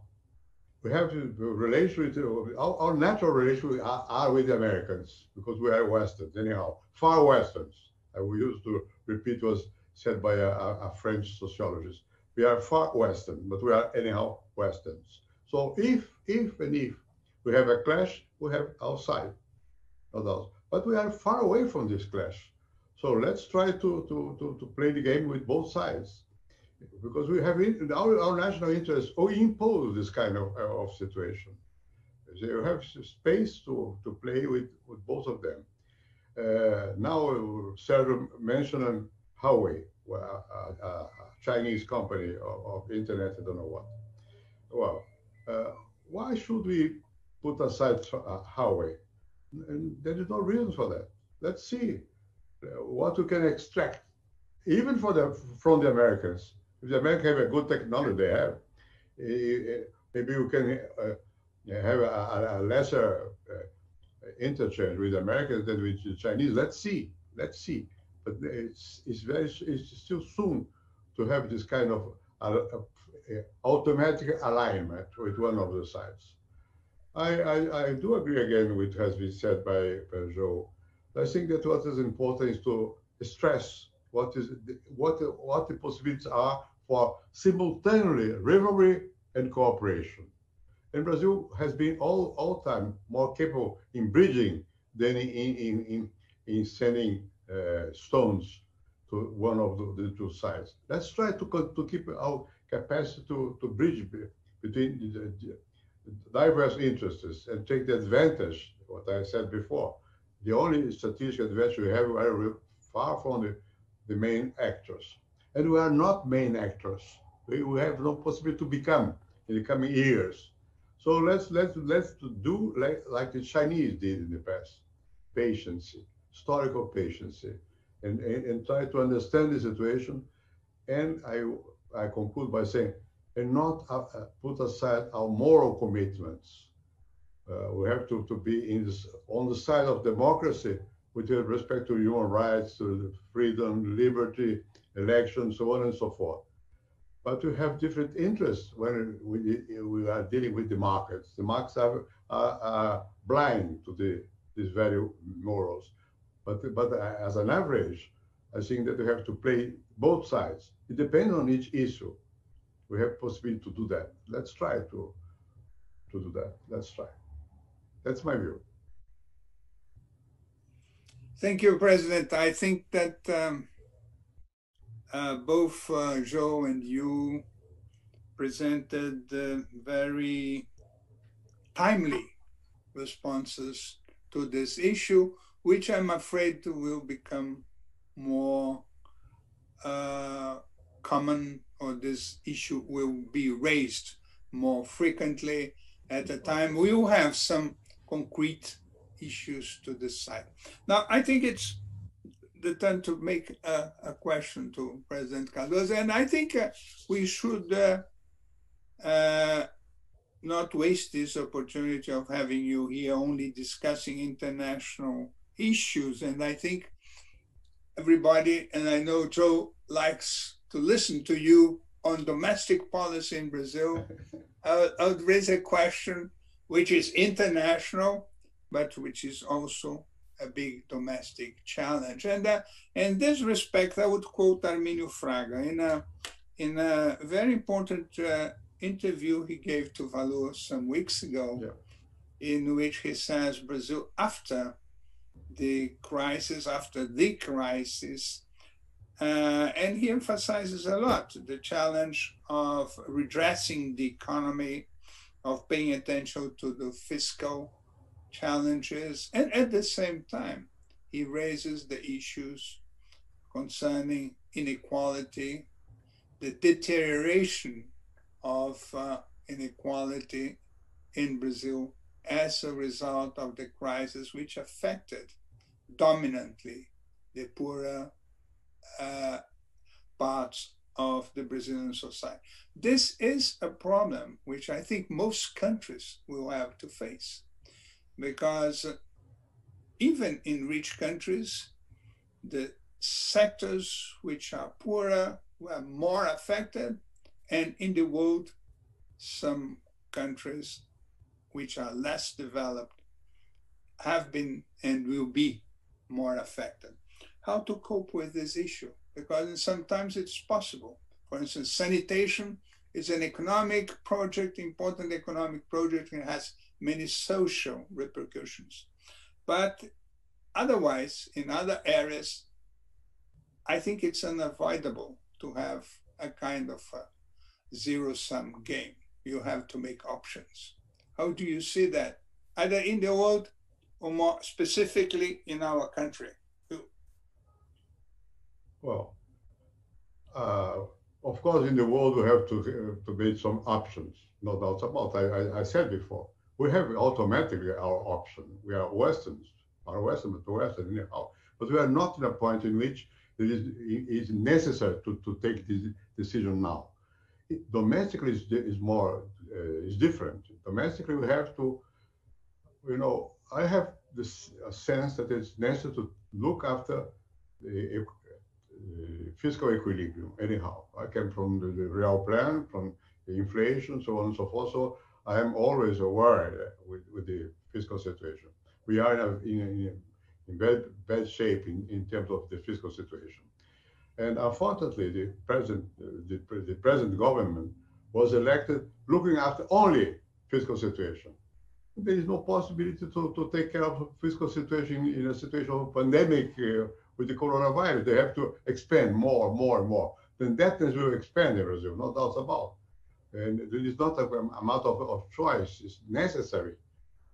We have to relation with our, our natural relations are, are, with the Americans because we are Westerns anyhow, far Westerns. And we used to repeat what was said by a, a, French sociologist. We are far Western, but we are anyhow Westerns. So if, if and if we have a clash, we have outside, no doubt. But we are far away from this clash. So let's try to, to, to, to play the game with both sides. Because we have in, our, our national interests, we impose this kind of, of situation. You have space to, to play with, with both of them. Uh, now, Sergio mentioned Huawei, well, a, a, Chinese company of, of, internet, I don't know what. Well, uh, why should we put aside uh, Huawei? And there is no reason for that. Let's see uh, what we can extract, even for the from the Americans. If the Americans have a good technology, they have. Maybe we can uh, have a, lesser uh, interchange with Americans than with the Chinese. Let's see. Let's see but it's, it's very it's still soon to have this kind of uh, uh, automatic alignment with one of the sides. I, I, I, do agree again with what has been said by, Joe. I think that what is important is to stress what is what what the possibilities are for simultaneously rivalry and cooperation. And Brazil has been all all time more capable in bridging than in in in, in sending uh, stones to one of the, the, two sides. Let's try to, to keep our capacity to, to bridge between the, the diverse interests and take the advantage, what I said before. The only strategic advantage we have are far from the, the main actors. And we are not main actors. We, we have no possibility to become in the coming years. So let's let's let's do like, like the Chinese did in the past. Patience, historical patience and, and, and try to understand the situation. And I, I conclude by saying, and not uh, uh, put aside our moral commitments. Uh, we have to, to be in this, on the side of democracy with respect to human rights, to freedom, liberty, elections, so on and so forth. But we have different interests when we, we are dealing with the markets. The markets are, are, are blind to the, these very morals. But, but as an average, I think that we have to play both sides. It depends on each issue. We have possibility to do that. Let's try to, to do that. Let's try. That's my view. Thank you, President. I think that um, uh, both uh, Joe and you presented uh, very timely responses to this issue which I'm afraid will become more uh, common or this issue will be raised more frequently at a time. We will have some concrete issues to decide. Now, I think it's the time to make a, a question to President Cardoso, and I think uh, we should uh, uh, not waste this opportunity of having you here only discussing international issues. And I think everybody, and I know Joe likes to listen to you on domestic policy in Brazil, I, I would raise a question which is international, but which is also a big domestic challenge. And uh, in this respect, I would quote Arminio Fraga in a, in a very important uh, interview he gave to Valor some weeks ago, yeah. in which he says Brazil, after the crisis, after the crisis, uh, and he emphasizes a lot the challenge of redressing the economy, of paying attention to the fiscal challenges, and at the same time, he raises the issues concerning inequality, the deterioration of uh, inequality in Brazil as a result of the crisis, which affected dominantly the poorer uh, parts of the Brazilian society. This is a problem which I think most countries will have to face because even in rich countries, the sectors which are poorer were more affected, and in the world, some countries which are less developed have been and will be more affected. How to cope with this issue? Because sometimes it's possible. For instance, sanitation is an economic project, important economic project, and has many social repercussions. But otherwise, in other areas, I think it's unavoidable to have a kind of a zero sum game. You have to make options. How do you see that, either in the world or more specifically in our country? Well, uh, of course, in the world, we have to, uh, to make some options, no doubt about I, I, I said before we have automatically our option. We are Westerns, are Western, but Western anyhow. But we are not in a point in which it is, it is necessary to, to take this decision now. It, domestically is, is more uh, is different. Domestically, we have to, you know, I have this sense that it's necessary to look after the, uh, fiscal equilibrium. Anyhow, I came from the, the real plan, from the inflation, so on and so forth. So I am always aware with, with the fiscal situation. We are in, a, in, in bad, bad shape in, in terms of the fiscal situation. And unfortunately, the present, the, the present government was elected looking after only fiscal situation. There is no possibility to, to take care of fiscal situation in a situation of pandemic uh, with the coronavirus. They have to expand more, and more, and more. Then that will expand in Brazil, no doubt about. And there is not a amount of, of choice is necessary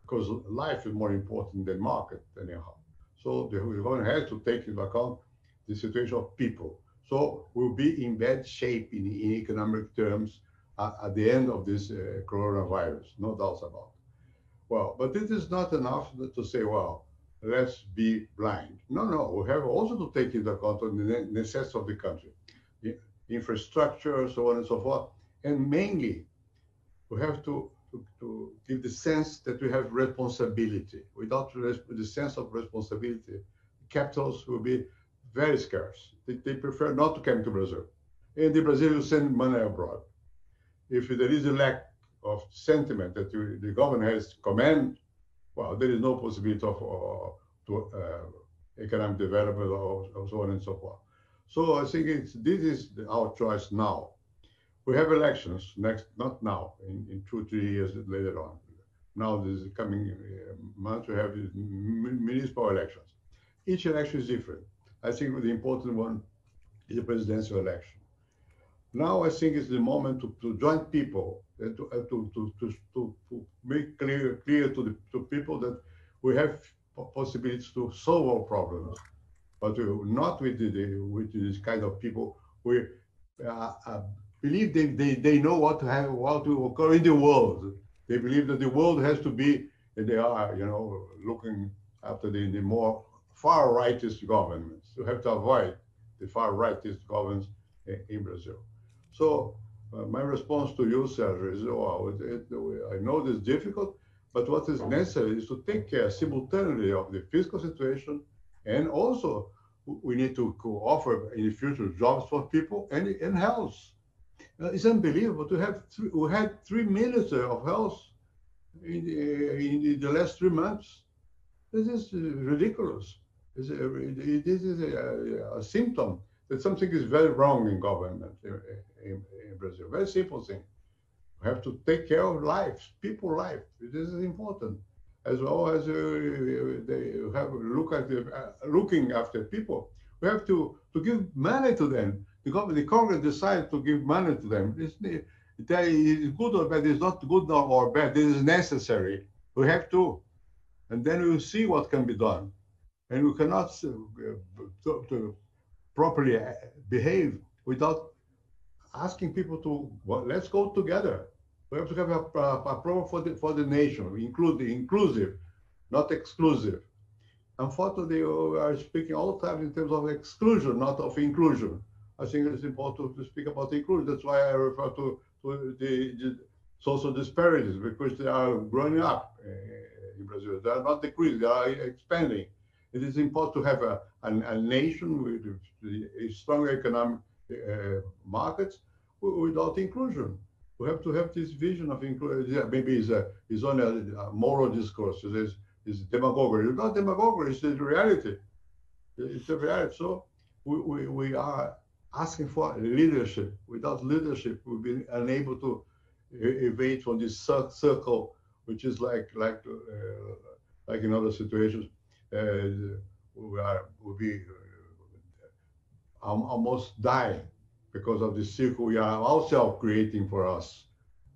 because life is more important than market anyhow. So the government has to take into account the situation of people. So we'll be in bad shape in, in economic terms at, at, the end of this uh, coronavirus, no doubts about it. Well, but it is not enough to say, well, let's be blind. No, no, we have also to take into account the necessity of the country, the infrastructure, so on and so forth. And mainly, we have to, to, to give the sense that we have responsibility. Without the sense of responsibility, capitals will be very scarce. They, they prefer not to come to Brazil. And the will send money abroad. If there is a lack of sentiment that the government has command, well, there is no possibility of uh, to, uh, economic development or, or, so on and so forth. So I think it's, this is our choice now we have elections next, not now, in, in two, three years later on. Now, this is coming uh, month, we have municipal elections. Each election is different. I think the important one is the presidential election. Now, I think it's the moment to, to join people and to, to, to, to, to, make clear, clear to, the, to people that we have possibilities to solve our problems, but not with, the, with this kind of people who uh, uh, believe they, they, they know what to have what to occur in the world. They believe that the world has to be, and they are, you know, looking after the, the more far rightist governments. You have to avoid the far rightist governments in, in Brazil. So uh, my response to you, Sergio, is well, it, it, I know this is difficult, but what is necessary is to take care simultaneously of the fiscal situation and also we need to offer in the future jobs for people and, and health Uh, it's unbelievable to have three, we had three ministers of health in the, in the last three months. This is ridiculous. It's a, this is a, a, symptom that something is very wrong in government in, in, in Brazil. Very simple thing. We have to take care of lives, people life. This is important, as well as uh, they have look at the, uh, looking after people. We have to to give money to them. The, the Congress decided to give money to them. It's, that is good or bad. It's not good or bad. It is necessary. We have to, and then we'll see what can be done. And we cannot uh, to, to properly uh, behave without asking people to well, let's go together. We have to have a, a, a program for the for the nation, include inclusive, not exclusive. Unfortunately, we are speaking all the time in terms of exclusion, not of inclusion. I think it's important to speak about inclusion. That's why I refer to, to the, the social disparities because they are growing up uh, in Brazil. They are not decreasing; they are expanding. It is important to have a, a, a nation with a strong economic uh, markets without inclusion. We have to have this vision of inclusion. Maybe it's, a, it's only a, a moral discourse. It is, it's demagoguery. It's not demagoguery, it's the reality. It's the reality. So we, we, we are asking for leadership. Without leadership, we've been unable to evade from this circle, which is like like uh, like in other situations, uh, we are will be uh, almost dying because of the circle we are ourselves creating for us.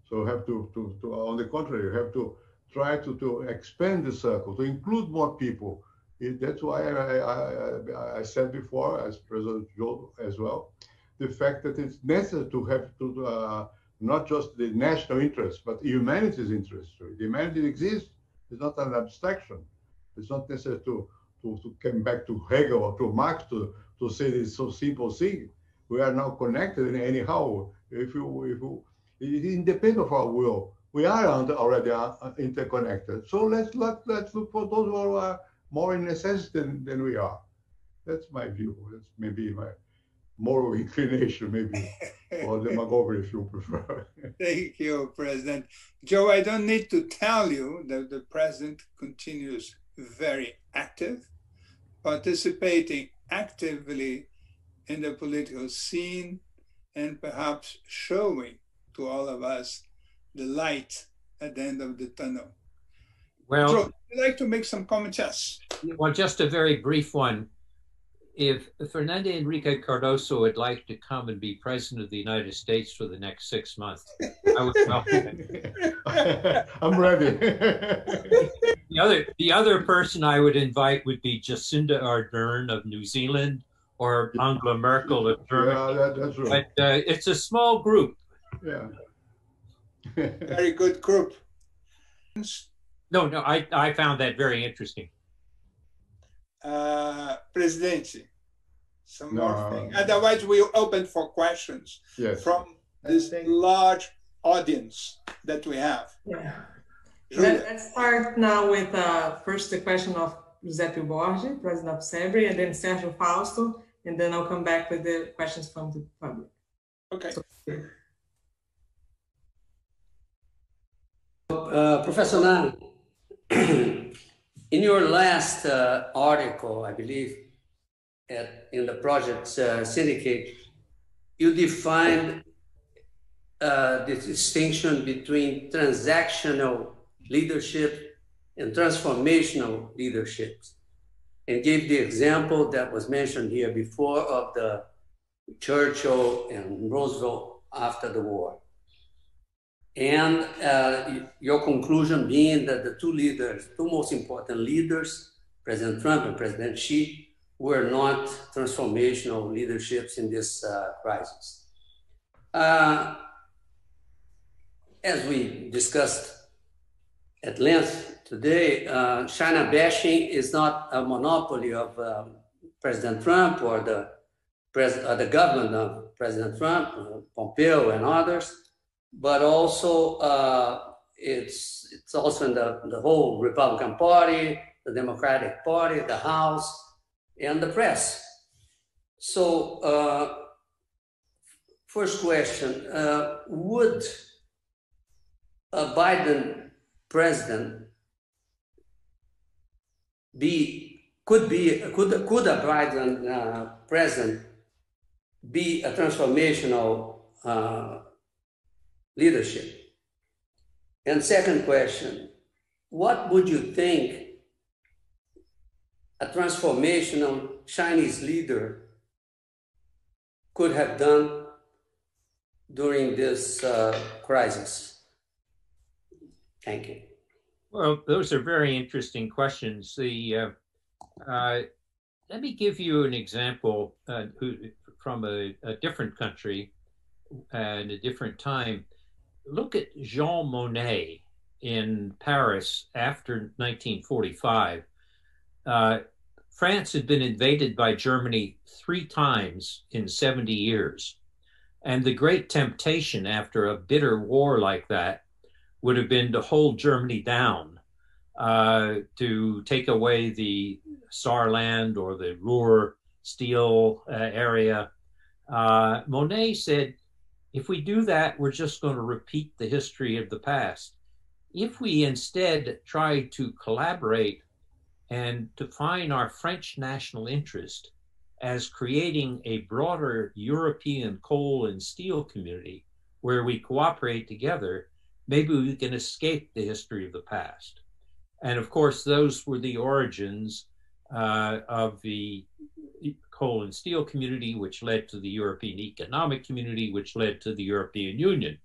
So have to, to, to on the contrary, you have to try to, to expand the circle, to include more people. It, that's why I, I, I, said before, as President Joe as well, the fact that it's necessary to have to uh, not just the national interest, but humanity's interest. The Humanity exists. It's not an abstraction. It's not necessary to, to, to come back to Hegel or to Marx to, to say this so simple thing we are now connected anyhow. If you, if you, it independent of our will, we are already uh, interconnected. So let's let let's look for those who are more in necessity than, than we are. That's my view. That's maybe my moral inclination, maybe, or demagoguery if you prefer. Thank you, President. Joe, I don't need to tell you that the president continues very active, participating actively in the political scene and perhaps showing to all of us the light at the end of the tunnel. Well, so, I'd like to make some comments. Yes. Well, just a very brief one. If Fernando Henrique Cardoso would like to come and be president of the United States for the next six months, I would welcome him. I'm ready. the other, the other person I would invite would be Jacinda Ardern of New Zealand, or Angela Merkel of Germany. Yeah, that, that's right. But uh, it's a small group. Yeah. very good group. No, no, I, I found that very interesting. Uh, Presidency, some no. more thing. Otherwise, we open for questions yes. from this large audience that we have. Yeah. Let, us start now with uh, first the question of José Pio Borges, president of CEBRI, and then Sergio Fausto, and then I'll come back with the questions from the public. Okay. So, uh, Professor Nye, in your last uh, article, I believe, at, in the project uh, syndicate, you defined uh, the distinction between transactional leadership and transformational leaderships and gave the example that was mentioned here before of the Churchill and Roosevelt after the war. And uh, your conclusion being that the two leaders, two most important leaders, President Trump and President Xi, were not transformational leaderships in this uh, crisis. Uh, as we discussed at length today, uh, China bashing is not a monopoly of um, President Trump or the, pres- uh, the government of President Trump, uh, Pompeo, and others, but also uh, it's it's also in the, the whole Republican Party, the Democratic Party, the House, and the press. So, uh, first question uh, Would a Biden president be, could be, could, could a Biden uh, president be a transformational uh, leadership? And second question, what would you think a transformational Chinese leader could have done during this uh, crisis? Thank you. Well, those are very interesting questions. The uh, uh, let me give you an example uh, from a, a, different country and a different time. Look at Jean Monnet in Paris after 1945. Uh, France had been invaded by Germany three times in 70 years. And the great temptation after a bitter war like that would have been to hold Germany down, uh, to take away the Saarland or the Ruhr steel uh, area. Uh, Monnet said, if we do that, we're just going to repeat the history of the past. If we instead try to collaborate and define our French national interest as creating a broader European coal and steel community where we cooperate together, maybe we can escape the history of the past. And of course, those were the origins uh, of the coal and steel community, which led to the European Economic Community, which led to the European Union.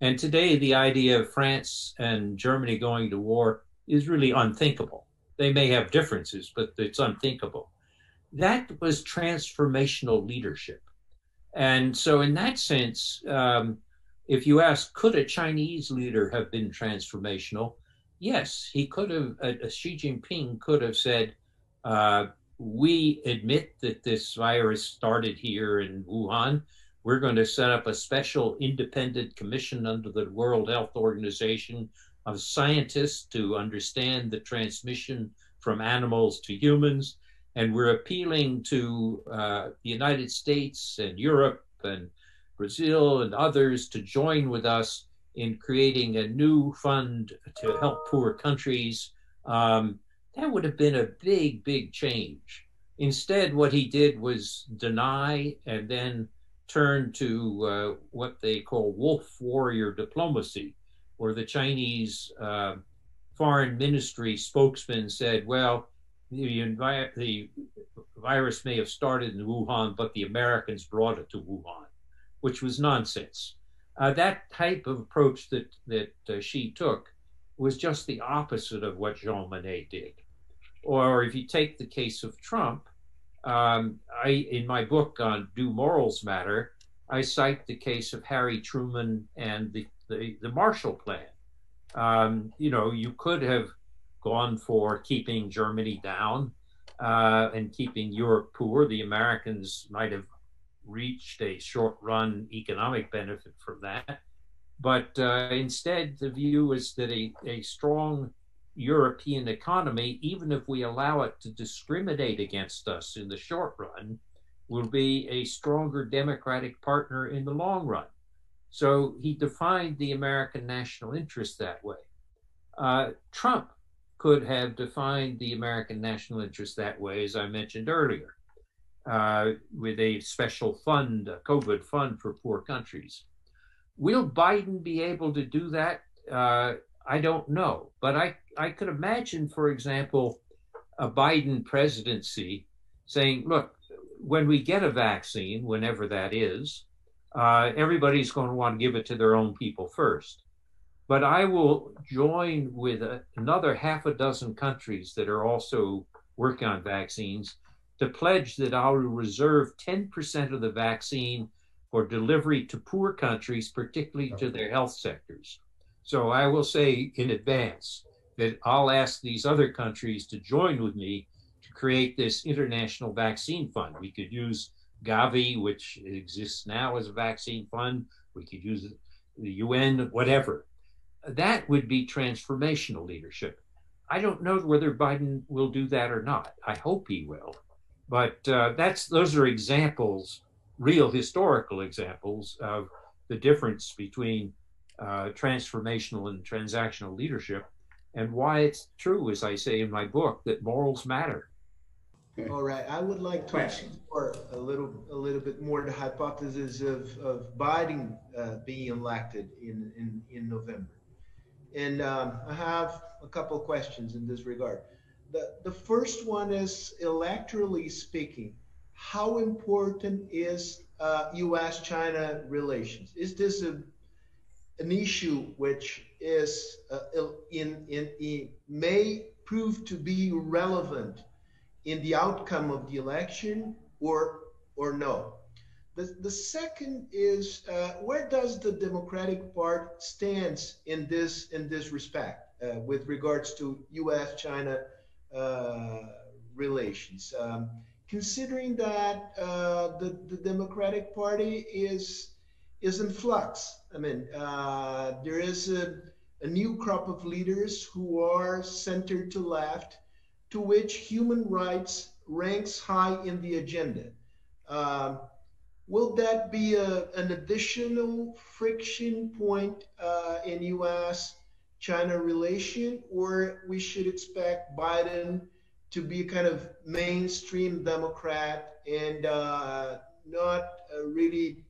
And today, the idea of France and Germany going to war is really unthinkable. They may have differences, but it's unthinkable. That was transformational leadership. And so, in that sense, um, if you ask, could a Chinese leader have been transformational? Yes, he could have, uh, Xi Jinping could have said, uh, We admit that this virus started here in Wuhan. We're going to set up a special independent commission under the World Health Organization of scientists to understand the transmission from animals to humans. And we're appealing to uh, the United States and Europe and Brazil and others to join with us in creating a new fund to help poor countries. Um, that would have been a big, big change. Instead, what he did was deny and then turn to uh, what they call wolf warrior diplomacy, where the Chinese uh, foreign ministry spokesman said, well, the, envi- the virus may have started in Wuhan, but the Americans brought it to Wuhan, which was nonsense. Uh, that type of approach that, that uh, Xi took was just the opposite of what Jean Monnet did. Or if you take the case of Trump, um, I, in my book on Do Morals Matter, I cite the case of Harry Truman and the, the, the Marshall Plan. Um, you know, you could have gone for keeping Germany down uh, and keeping Europe poor. The Americans might have reached a short run economic benefit from that. But uh, instead, the view is that a, a strong European economy, even if we allow it to discriminate against us in the short run, will be a stronger democratic partner in the long run. So he defined the American national interest that way. Uh, Trump could have defined the American national interest that way, as I mentioned earlier, uh, with a special fund, a COVID fund for poor countries. Will Biden be able to do that? Uh, I don't know. But I, I could imagine, for example, a Biden presidency saying, look, when we get a vaccine, whenever that is, uh, everybody's going to want to give it to their own people first. But I will join with a, another half a dozen countries that are also working on vaccines to pledge that I will reserve 10% of the vaccine for delivery to poor countries, particularly to their health sectors. So I will say in advance that I'll ask these other countries to join with me to create this international vaccine fund. We could use Gavi, which exists now as a vaccine fund. We could use the UN, whatever. That would be transformational leadership. I don't know whether Biden will do that or not. I hope he will. But uh, that's those are examples real historical examples of the difference between uh, transformational and transactional leadership and why it's true, as I say in my book, that morals matter. All right, I would like to explore a little, a little bit more the hypothesis of, of Biden uh, being elected in, in, in November. And um, I have a couple of questions in this regard. The, the first one is electorally speaking, how important is uh, US China relations? Is this a, an issue which is uh, in, in, in, may prove to be relevant in the outcome of the election or, or no? The, the second is uh, where does the Democratic Party stands in this in this respect uh, with regards to U.S.-China uh, relations? Um, considering that uh, the the Democratic Party is is in flux. I mean, uh, there is a, a new crop of leaders who are centered to left, to which human rights ranks high in the agenda. Um, Will that be a, an additional friction point uh, in U.S.-China relation, or we should expect Biden to be a kind of mainstream Democrat and uh, not uh, really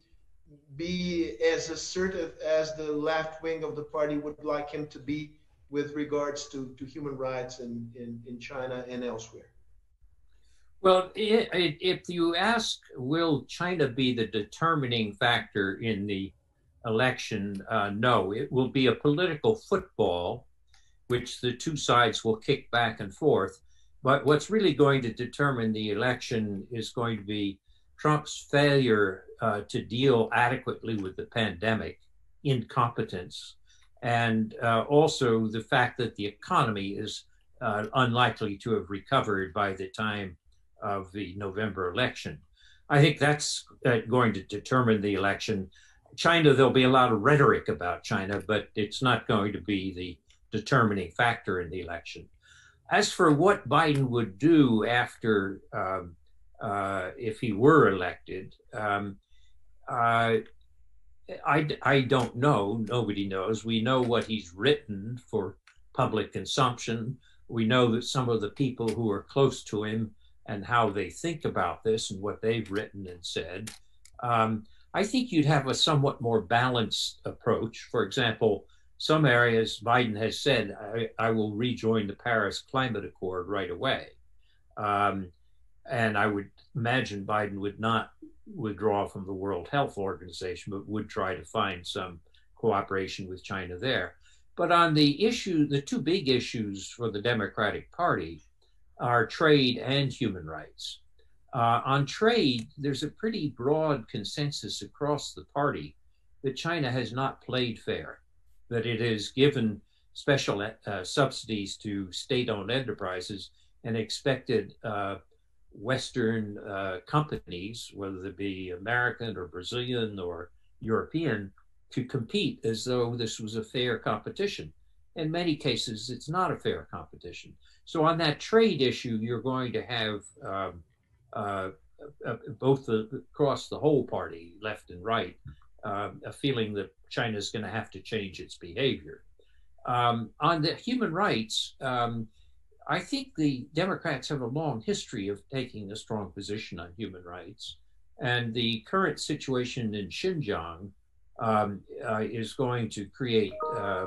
be as assertive as the left wing of the party would like him to be with regards to, to human rights in, in, in China and elsewhere? Well, if you ask, will China be the determining factor in the election? Uh, no, it will be a political football, which the two sides will kick back and forth. But what's really going to determine the election is going to be Trump's failure uh, to deal adequately with the pandemic, incompetence, and uh, also the fact that the economy is uh, unlikely to have recovered by the time of the November election. I think that's uh, going to determine the election. China, there'll be a lot of rhetoric about China, but it's not going to be the determining factor in the election. As for what Biden would do after, um, uh, if he were elected, um, uh, I, I don't know. Nobody knows. We know what he's written for public consumption. We know that some of the people who are close to him and how they think about this and what they've written and said, um, I think you'd have a somewhat more balanced approach. For example, some areas Biden has said, I, I will rejoin the Paris Climate Accord right away. Um, and I would imagine Biden would not withdraw from the World Health Organization, but would try to find some cooperation with China there. But on the issue, the two big issues for the Democratic Party, are trade and human rights. Uh, on trade, there's a pretty broad consensus across the party that China has not played fair, that it has given special uh, subsidies to state owned enterprises and expected uh, Western uh, companies, whether they be American or Brazilian or European, to compete as though this was a fair competition. In many cases, it's not a fair competition. So on that trade issue, you're going to have um, uh, uh, both the, across the whole party, left and right, uh, a feeling that China is going to have to change its behavior. Um, on the human rights, um, I think the Democrats have a long history of taking a strong position on human rights. And the current situation in Xinjiang um, uh, is going to create uh,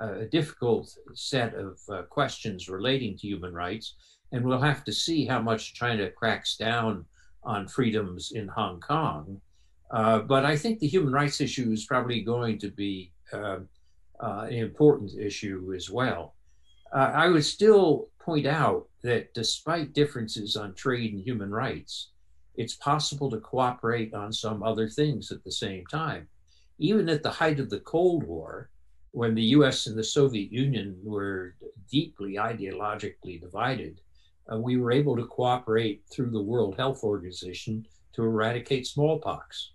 a difficult set of uh, questions relating to human rights, and we'll have to see how much China cracks down on freedoms in Hong Kong. Uh, but I think the human rights issue is probably going to be uh, uh an important issue as well. Uh, I would still point out that despite differences on trade and human rights, it's possible to cooperate on some other things at the same time. Even at the height of the Cold War, when the US and the Soviet Union were deeply ideologically divided, uh, we were able to cooperate through the World Health Organization to eradicate smallpox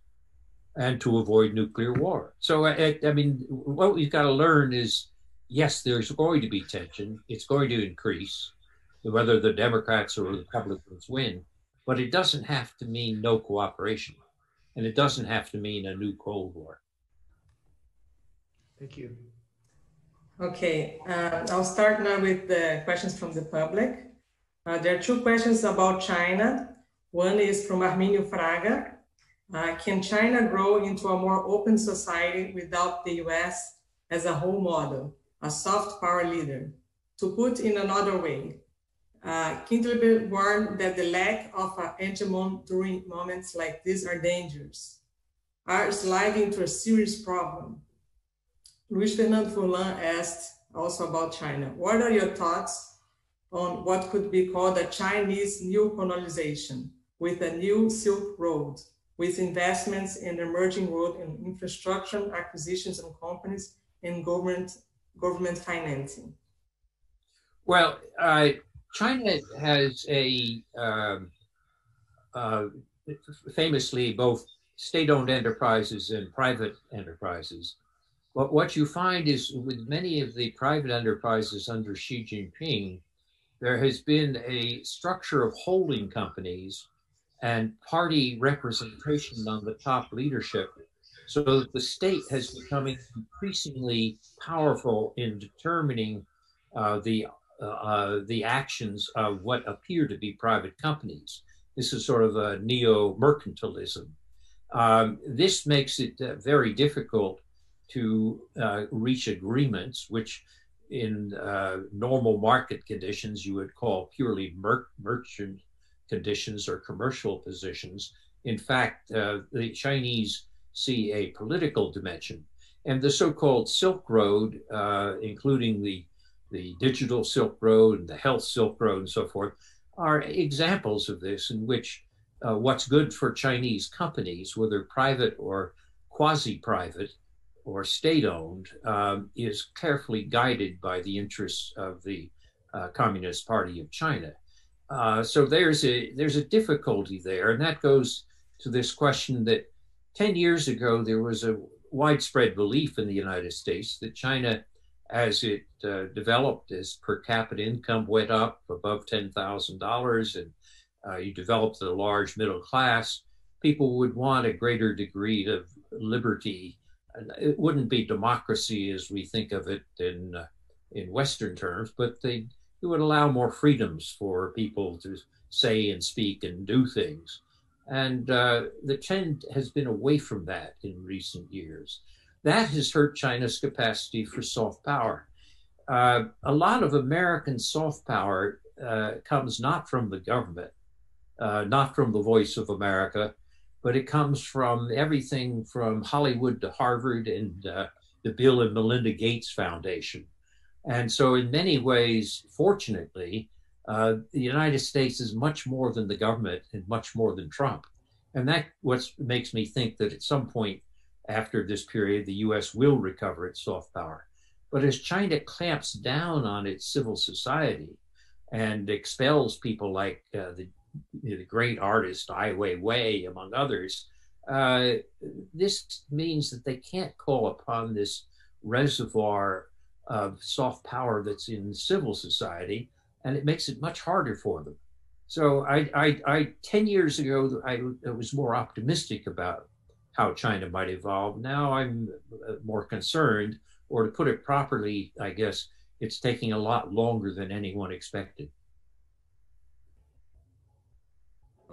and to avoid nuclear war. So, I, I mean, what we've got to learn is yes, there's going to be tension, it's going to increase, whether the Democrats or Republicans win, but it doesn't have to mean no cooperation. And it doesn't have to mean a new Cold War. Thank you. Okay, uh, I'll start now with the questions from the public. Uh, there are two questions about China. One is from Arminio Fraga. Uh, can China grow into a more open society without the US as a role model, a soft power leader? To put in another way, uh, Kindle warned that the lack of an hegemon during moments like these are dangerous, are sliding into a serious problem. Luiz Fernando Furlan asked also about China. What are your thoughts on what could be called a Chinese new colonization with a new Silk Road, with investments in emerging world in infrastructure, acquisitions and companies, and government, government financing? Well, uh, China has a um, uh, famously both state-owned enterprises and private enterprises. But what you find is with many of the private enterprises under Xi Jinping, there has been a structure of holding companies and party representation on the top leadership so the state has become increasingly powerful in determining uh, the uh, the actions of what appear to be private companies. This is sort of a neo mercantilism. Um, this makes it uh, very difficult to uh, reach agreements, which in uh, normal market conditions you would call purely mer- merchant conditions or commercial positions. In fact, uh, the Chinese see a political dimension. And the so called Silk Road, uh, including the the digital Silk Road and the health Silk Road and so forth, are examples of this in which uh, what's good for Chinese companies, whether private or quasi private or state owned, um, is carefully guided by the interests of the uh, Communist Party of China. Uh, so there's a there's a difficulty there, and that goes to this question that 10 years ago there was a widespread belief in the United States that China as it uh, developed, as per capita income went up above $10,000 and uh, you developed a large middle class, people would want a greater degree of liberty. It wouldn't be democracy as we think of it in, uh, in Western terms, but they, it would allow more freedoms for people to say and speak and do things. And uh, the trend has been away from that in recent years. That has hurt China's capacity for soft power. Uh, a lot of American soft power uh, comes not from the government, uh, not from the voice of America, but it comes from everything from Hollywood to Harvard and uh, the Bill and Melinda Gates Foundation. And so, in many ways, fortunately, uh, the United States is much more than the government and much more than Trump. And that what makes me think that at some point after this period, the US will recover its soft power. But as China clamps down on its civil society and expels people like uh, the, the great artist Ai Weiwei, among others, uh, this means that they can't call upon this reservoir of soft power that's in civil society, and it makes it much harder for them. So I, I, I 10 years ago, I, I was more optimistic about how China might evolve. Now I'm uh, more concerned, or to put it properly, I guess it's taking a lot longer than anyone expected.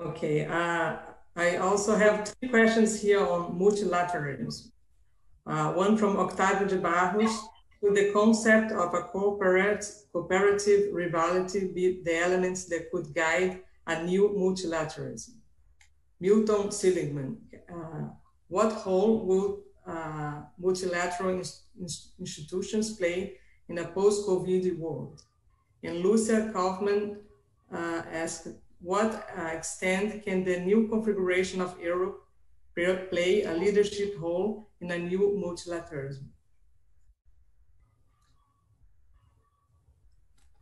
Okay, uh, I also have two questions here on multilateralism. Uh, one from Octavio de Barros. Could the concept of a cooperative, cooperative rivalry be the elements that could guide a new multilateralism? Milton Seligman, uh, what role will uh, multilateral institutions play in a post-COVID world? And Lucia Kaufman uh, asked, what uh, extent can the new configuration of Europe play a leadership role in a new multilateralism?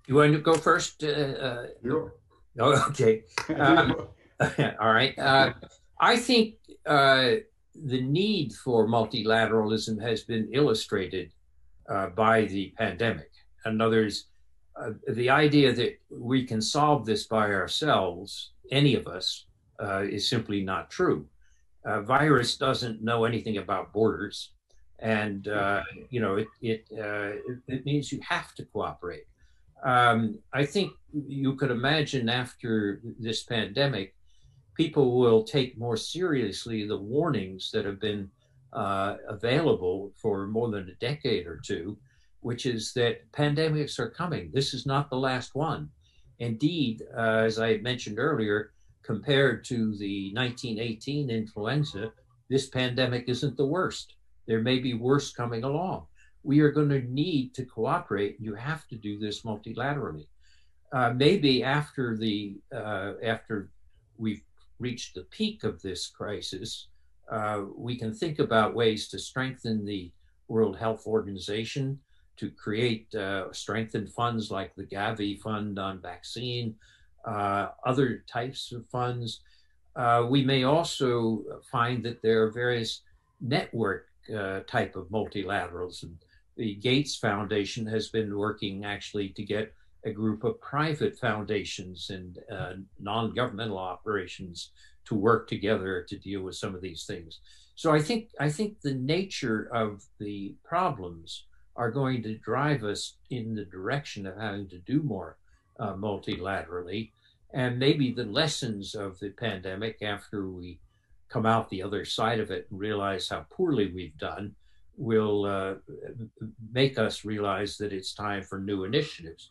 You want to go first? Uh, uh, Sure. oh, okay. Um, all right. Uh, I think uh, the need for multilateralism has been illustrated uh, by the pandemic. In other words, uh, the idea that we can solve this by ourselves, any of us, uh, is simply not true. a virus doesn't know anything about borders, and uh, you know it uh, it, it means you have to cooperate. Um, I think you could imagine after this pandemic, people will take more seriously the warnings that have been uh, available for more than a decade or two, which is that pandemics are coming. This is not the last one. Indeed, uh, as I mentioned earlier, compared to the 1918 influenza, this pandemic isn't the worst. There may be worse coming along. We are going to need to cooperate. You have to do this multilaterally. Uh, maybe after the uh, after we've reached the peak of this crisis, uh, we can think about ways to strengthen the World Health Organization, to create uh, strengthened funds like the Gavi Fund on vaccine, uh, other types of funds. Uh, we may also find that there are various network uh, type of multilaterals. The Gates Foundation has been working actually to get a group of private foundations and uh, non-governmental operations to work together to deal with some of these things. So I think I think the nature of the problems are going to drive us in the direction of having to do more uh, multilaterally. And maybe the lessons of the pandemic after we come out the other side of it and realize how poorly we've done will uh, make us realize that it's time for new initiatives.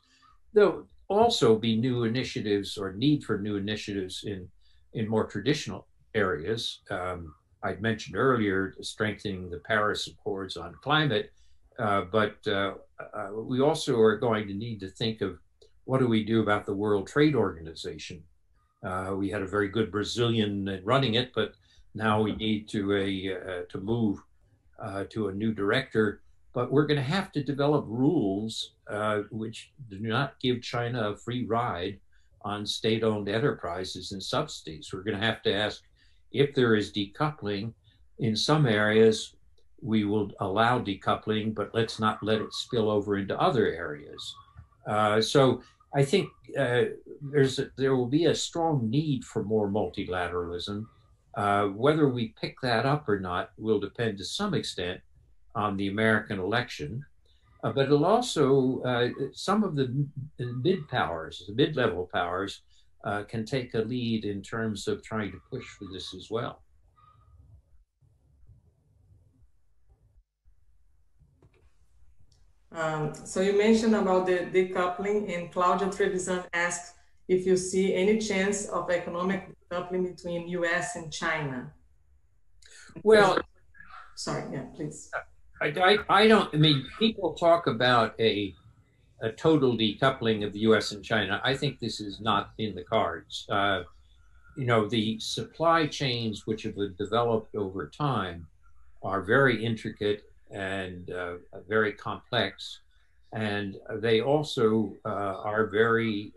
There'll also be new initiatives or need for new initiatives in, in more traditional areas. Um, I'd mentioned earlier strengthening the Paris Accords on climate, uh, but uh, uh, we also are going to need to think of what do we do about the World Trade Organization? Uh, we had a very good Brazilian running it, but now we need to a uh, to move uh, to a new director. But we're going to have to develop rules uh, which do not give China a free ride on state-owned enterprises and subsidies. We're going to have to ask if there is decoupling in some areas. We will allow decoupling, but let's not let it spill over into other areas. Uh, so I think uh, there's a, there will be a strong need for more multilateralism. Uh, whether we pick that up or not will depend to some extent on the American election. Uh, but it'll also, uh, some of the mid powers, the mid level powers, uh, can take a lead in terms of trying to push for this as well. Um, so you mentioned about the decoupling, and Claudia Trevisan asked if you see any chance of economic decoupling between U.S. and China. Well, sorry, yeah, please. I, I, I don't. I mean, people talk about a a total decoupling of the U.S. and China. I think this is not in the cards. Uh, you know, the supply chains which have developed over time are very intricate and uh, very complex. And they also uh, are very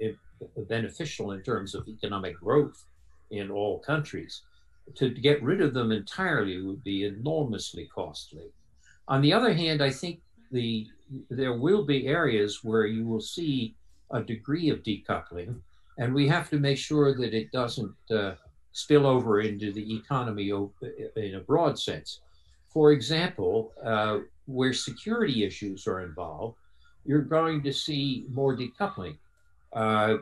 beneficial in terms of economic growth in all countries. To get rid of them entirely would be enormously costly. On the other hand, I think the there will be areas where you will see a degree of decoupling, and we have to make sure that it doesn't uh, spill over into the economy in a broad sense. For example, uh, where security issues are involved, you're going to see more decoupling. Uh,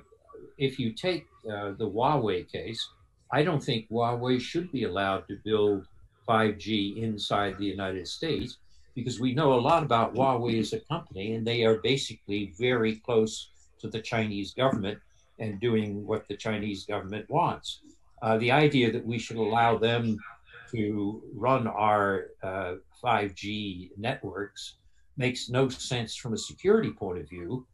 if you take uh, the Huawei case, I don't think Huawei should be allowed to build 5G inside the United States because we know a lot about Huawei as a company, and they are basically very close to the Chinese government and doing what the Chinese government wants. Uh, the idea that we should allow them to run our uh, 5G networks makes no sense from a security point of view.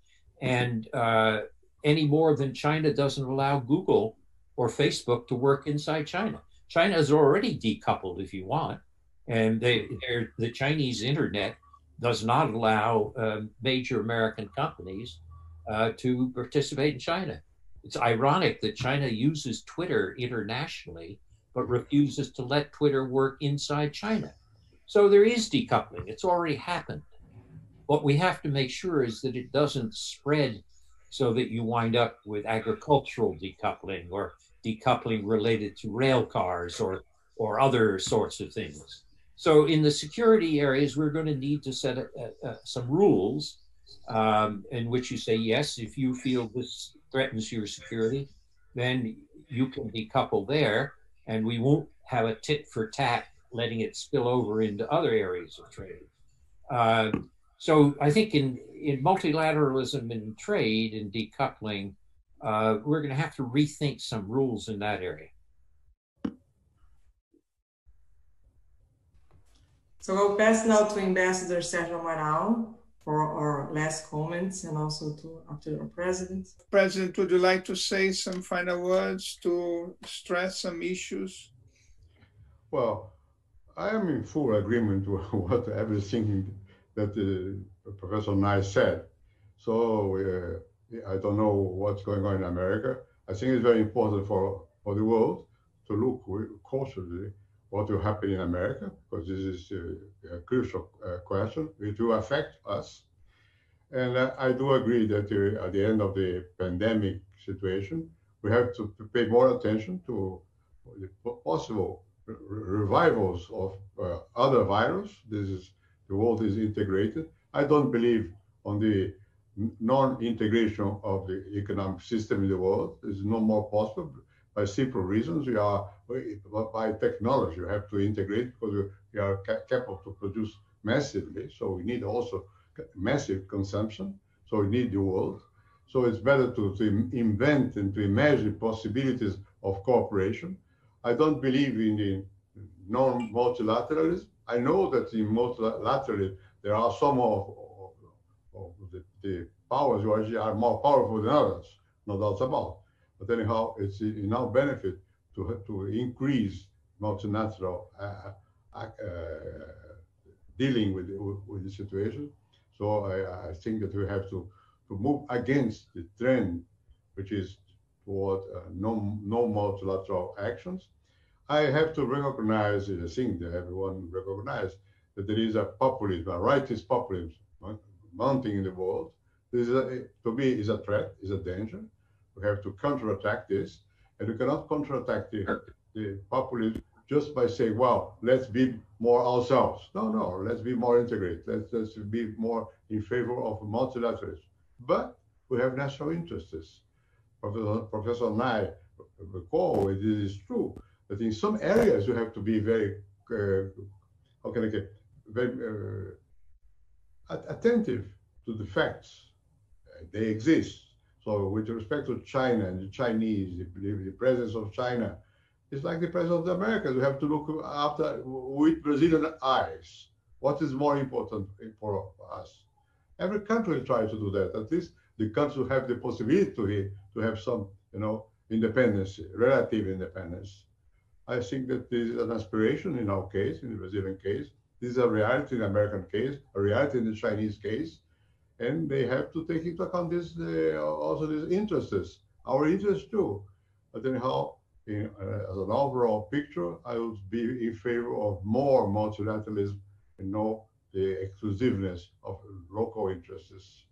And uh, any more than China doesn't allow Google or Facebook to work inside China. China is already decoupled, if you want, and they, the Chinese internet does not allow uh, major American companies uh, to participate in China. It's ironic that China uses Twitter internationally but refuses to let Twitter work inside China. So there is decoupling, it's already happened. What we have to make sure is that it doesn't spread so that you wind up with agricultural decoupling or decoupling related to rail cars or or other sorts of things. So in the security areas, we're going to need to set a, a, a, some rules um, in which you say, yes, if you feel this threatens your security, then you can decouple there, and we won't have a tit for tat letting it spill over into other areas of trade. Uh, so I think in, in multilateralism and trade and decoupling, uh, we're going to have to rethink some rules in that area. So I'll pass now to Ambassador Sergio Amaral for our last comments and also to, to our president. President, would you like to say some final words to stress some issues? Well, I am in full agreement with what everything that uh, Professor Nye said. So uh, I don't know what's going on in America. I think it's very important for, for the world to look cautiously what will happen in America, because this is a, a crucial uh, question. It will affect us. And uh, I do agree that uh, at the end of the pandemic situation, we have to pay more attention to the possible revivals of uh, other virus. This is the world is integrated. I don't believe on the non-integration of the economic system in the world. It's no more possible by simple reasons. We are by technology. We have to integrate because we are capable to produce massively. So we need also massive consumption. So we need the world. So it's better to, to invent and to imagine possibilities of cooperation. I don't believe in the non-multilateralism. I know that in multilateralism there are some of, of, the, the, powers which are more powerful than others, no doubt about. But anyhow, it's in our benefit to, to increase multilateral uh, uh, dealing with, with the situation. So I, I, think that we have to, to move against the trend, which is toward uh, no, no multilateral actions. I have to recognize, I think that everyone recognizes that there is a populism, a rightist populism mounting in the world. This is a, to me is a threat, is a danger. We have to counterattack this, and we cannot counterattack the, the populism just by saying, well, let's be more ourselves. No, no, let's be more integrated. Let's, let's be more in favor of multilateralism. But we have national interests. Professor, Professor Nye recall it is true that in some areas you have to be very, uh, how can I get, very uh, attentive to the facts. they exist. So with respect to China and the Chinese, the, the presence of China, it's like the presence of the Americans. We have to look after with Brazilian eyes. What is more important for us? Every country tries to do that. At least the countries have the possibility to, to have some, you know, independence, relative independence. I think that this is an aspiration in our case, in the Brazilian case. This is a reality in the American case, a reality in the Chinese case and they have to take into account this uh, also these interests, our interests too. But anyhow, in, uh, as an overall picture, I would be in favor of more multilateralism and no the exclusiveness of local interests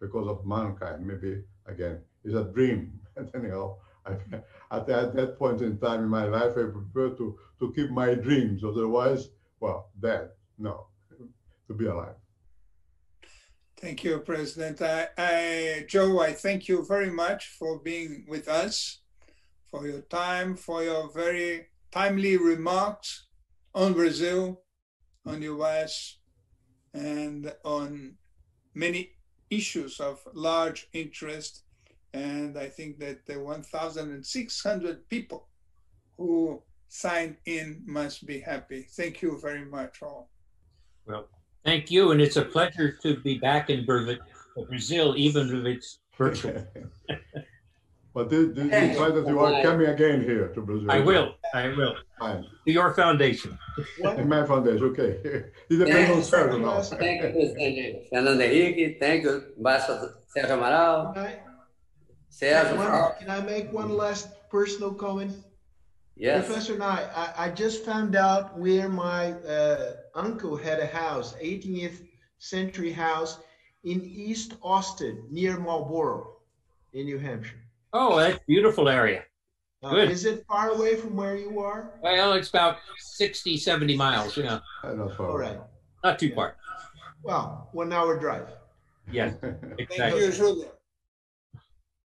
because of mankind. Maybe again, it's a dream. Anyhow, at, at that point in time in my life, I prefer to to keep my dreams. Otherwise, well, dead. No, to be alive. Thank you, President. I, I, Joe, I thank you very much for being with us, for your time, for your very timely remarks on Brazil, on US, and on many issues of large interest. And I think that the 1,600 people who signed in must be happy. Thank you very much, all. Well, Thank you, and it's a pleasure to be back in Brazil, even if it's virtual. but this, this is why that you are coming again here to Brazil. I will. I will. Fine. To your foundation. In my foundation, okay. It depends on Sergio now. Thank you, President Fernando Henrique. Thank you, Ambassador Sergio Amaral. Can I make one last personal comment? Yes. Professor Nye, I, I just found out where my uh, uncle had a house, 18th century house in East Austin near Marlboro in New Hampshire. Oh, that's beautiful area. Uh, Good. Is it far away from where you are? Well, it's about 60, 70 miles. Yeah. Not far. All right. Not too yeah. far. Well, one hour drive. Yes. exactly.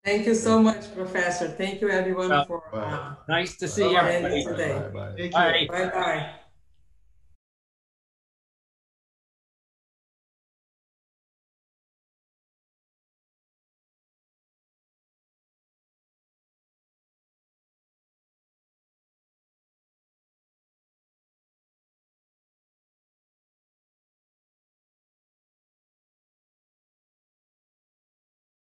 Thank you so much, Professor. Thank you, everyone, for uh, nice to see you today. Bye bye.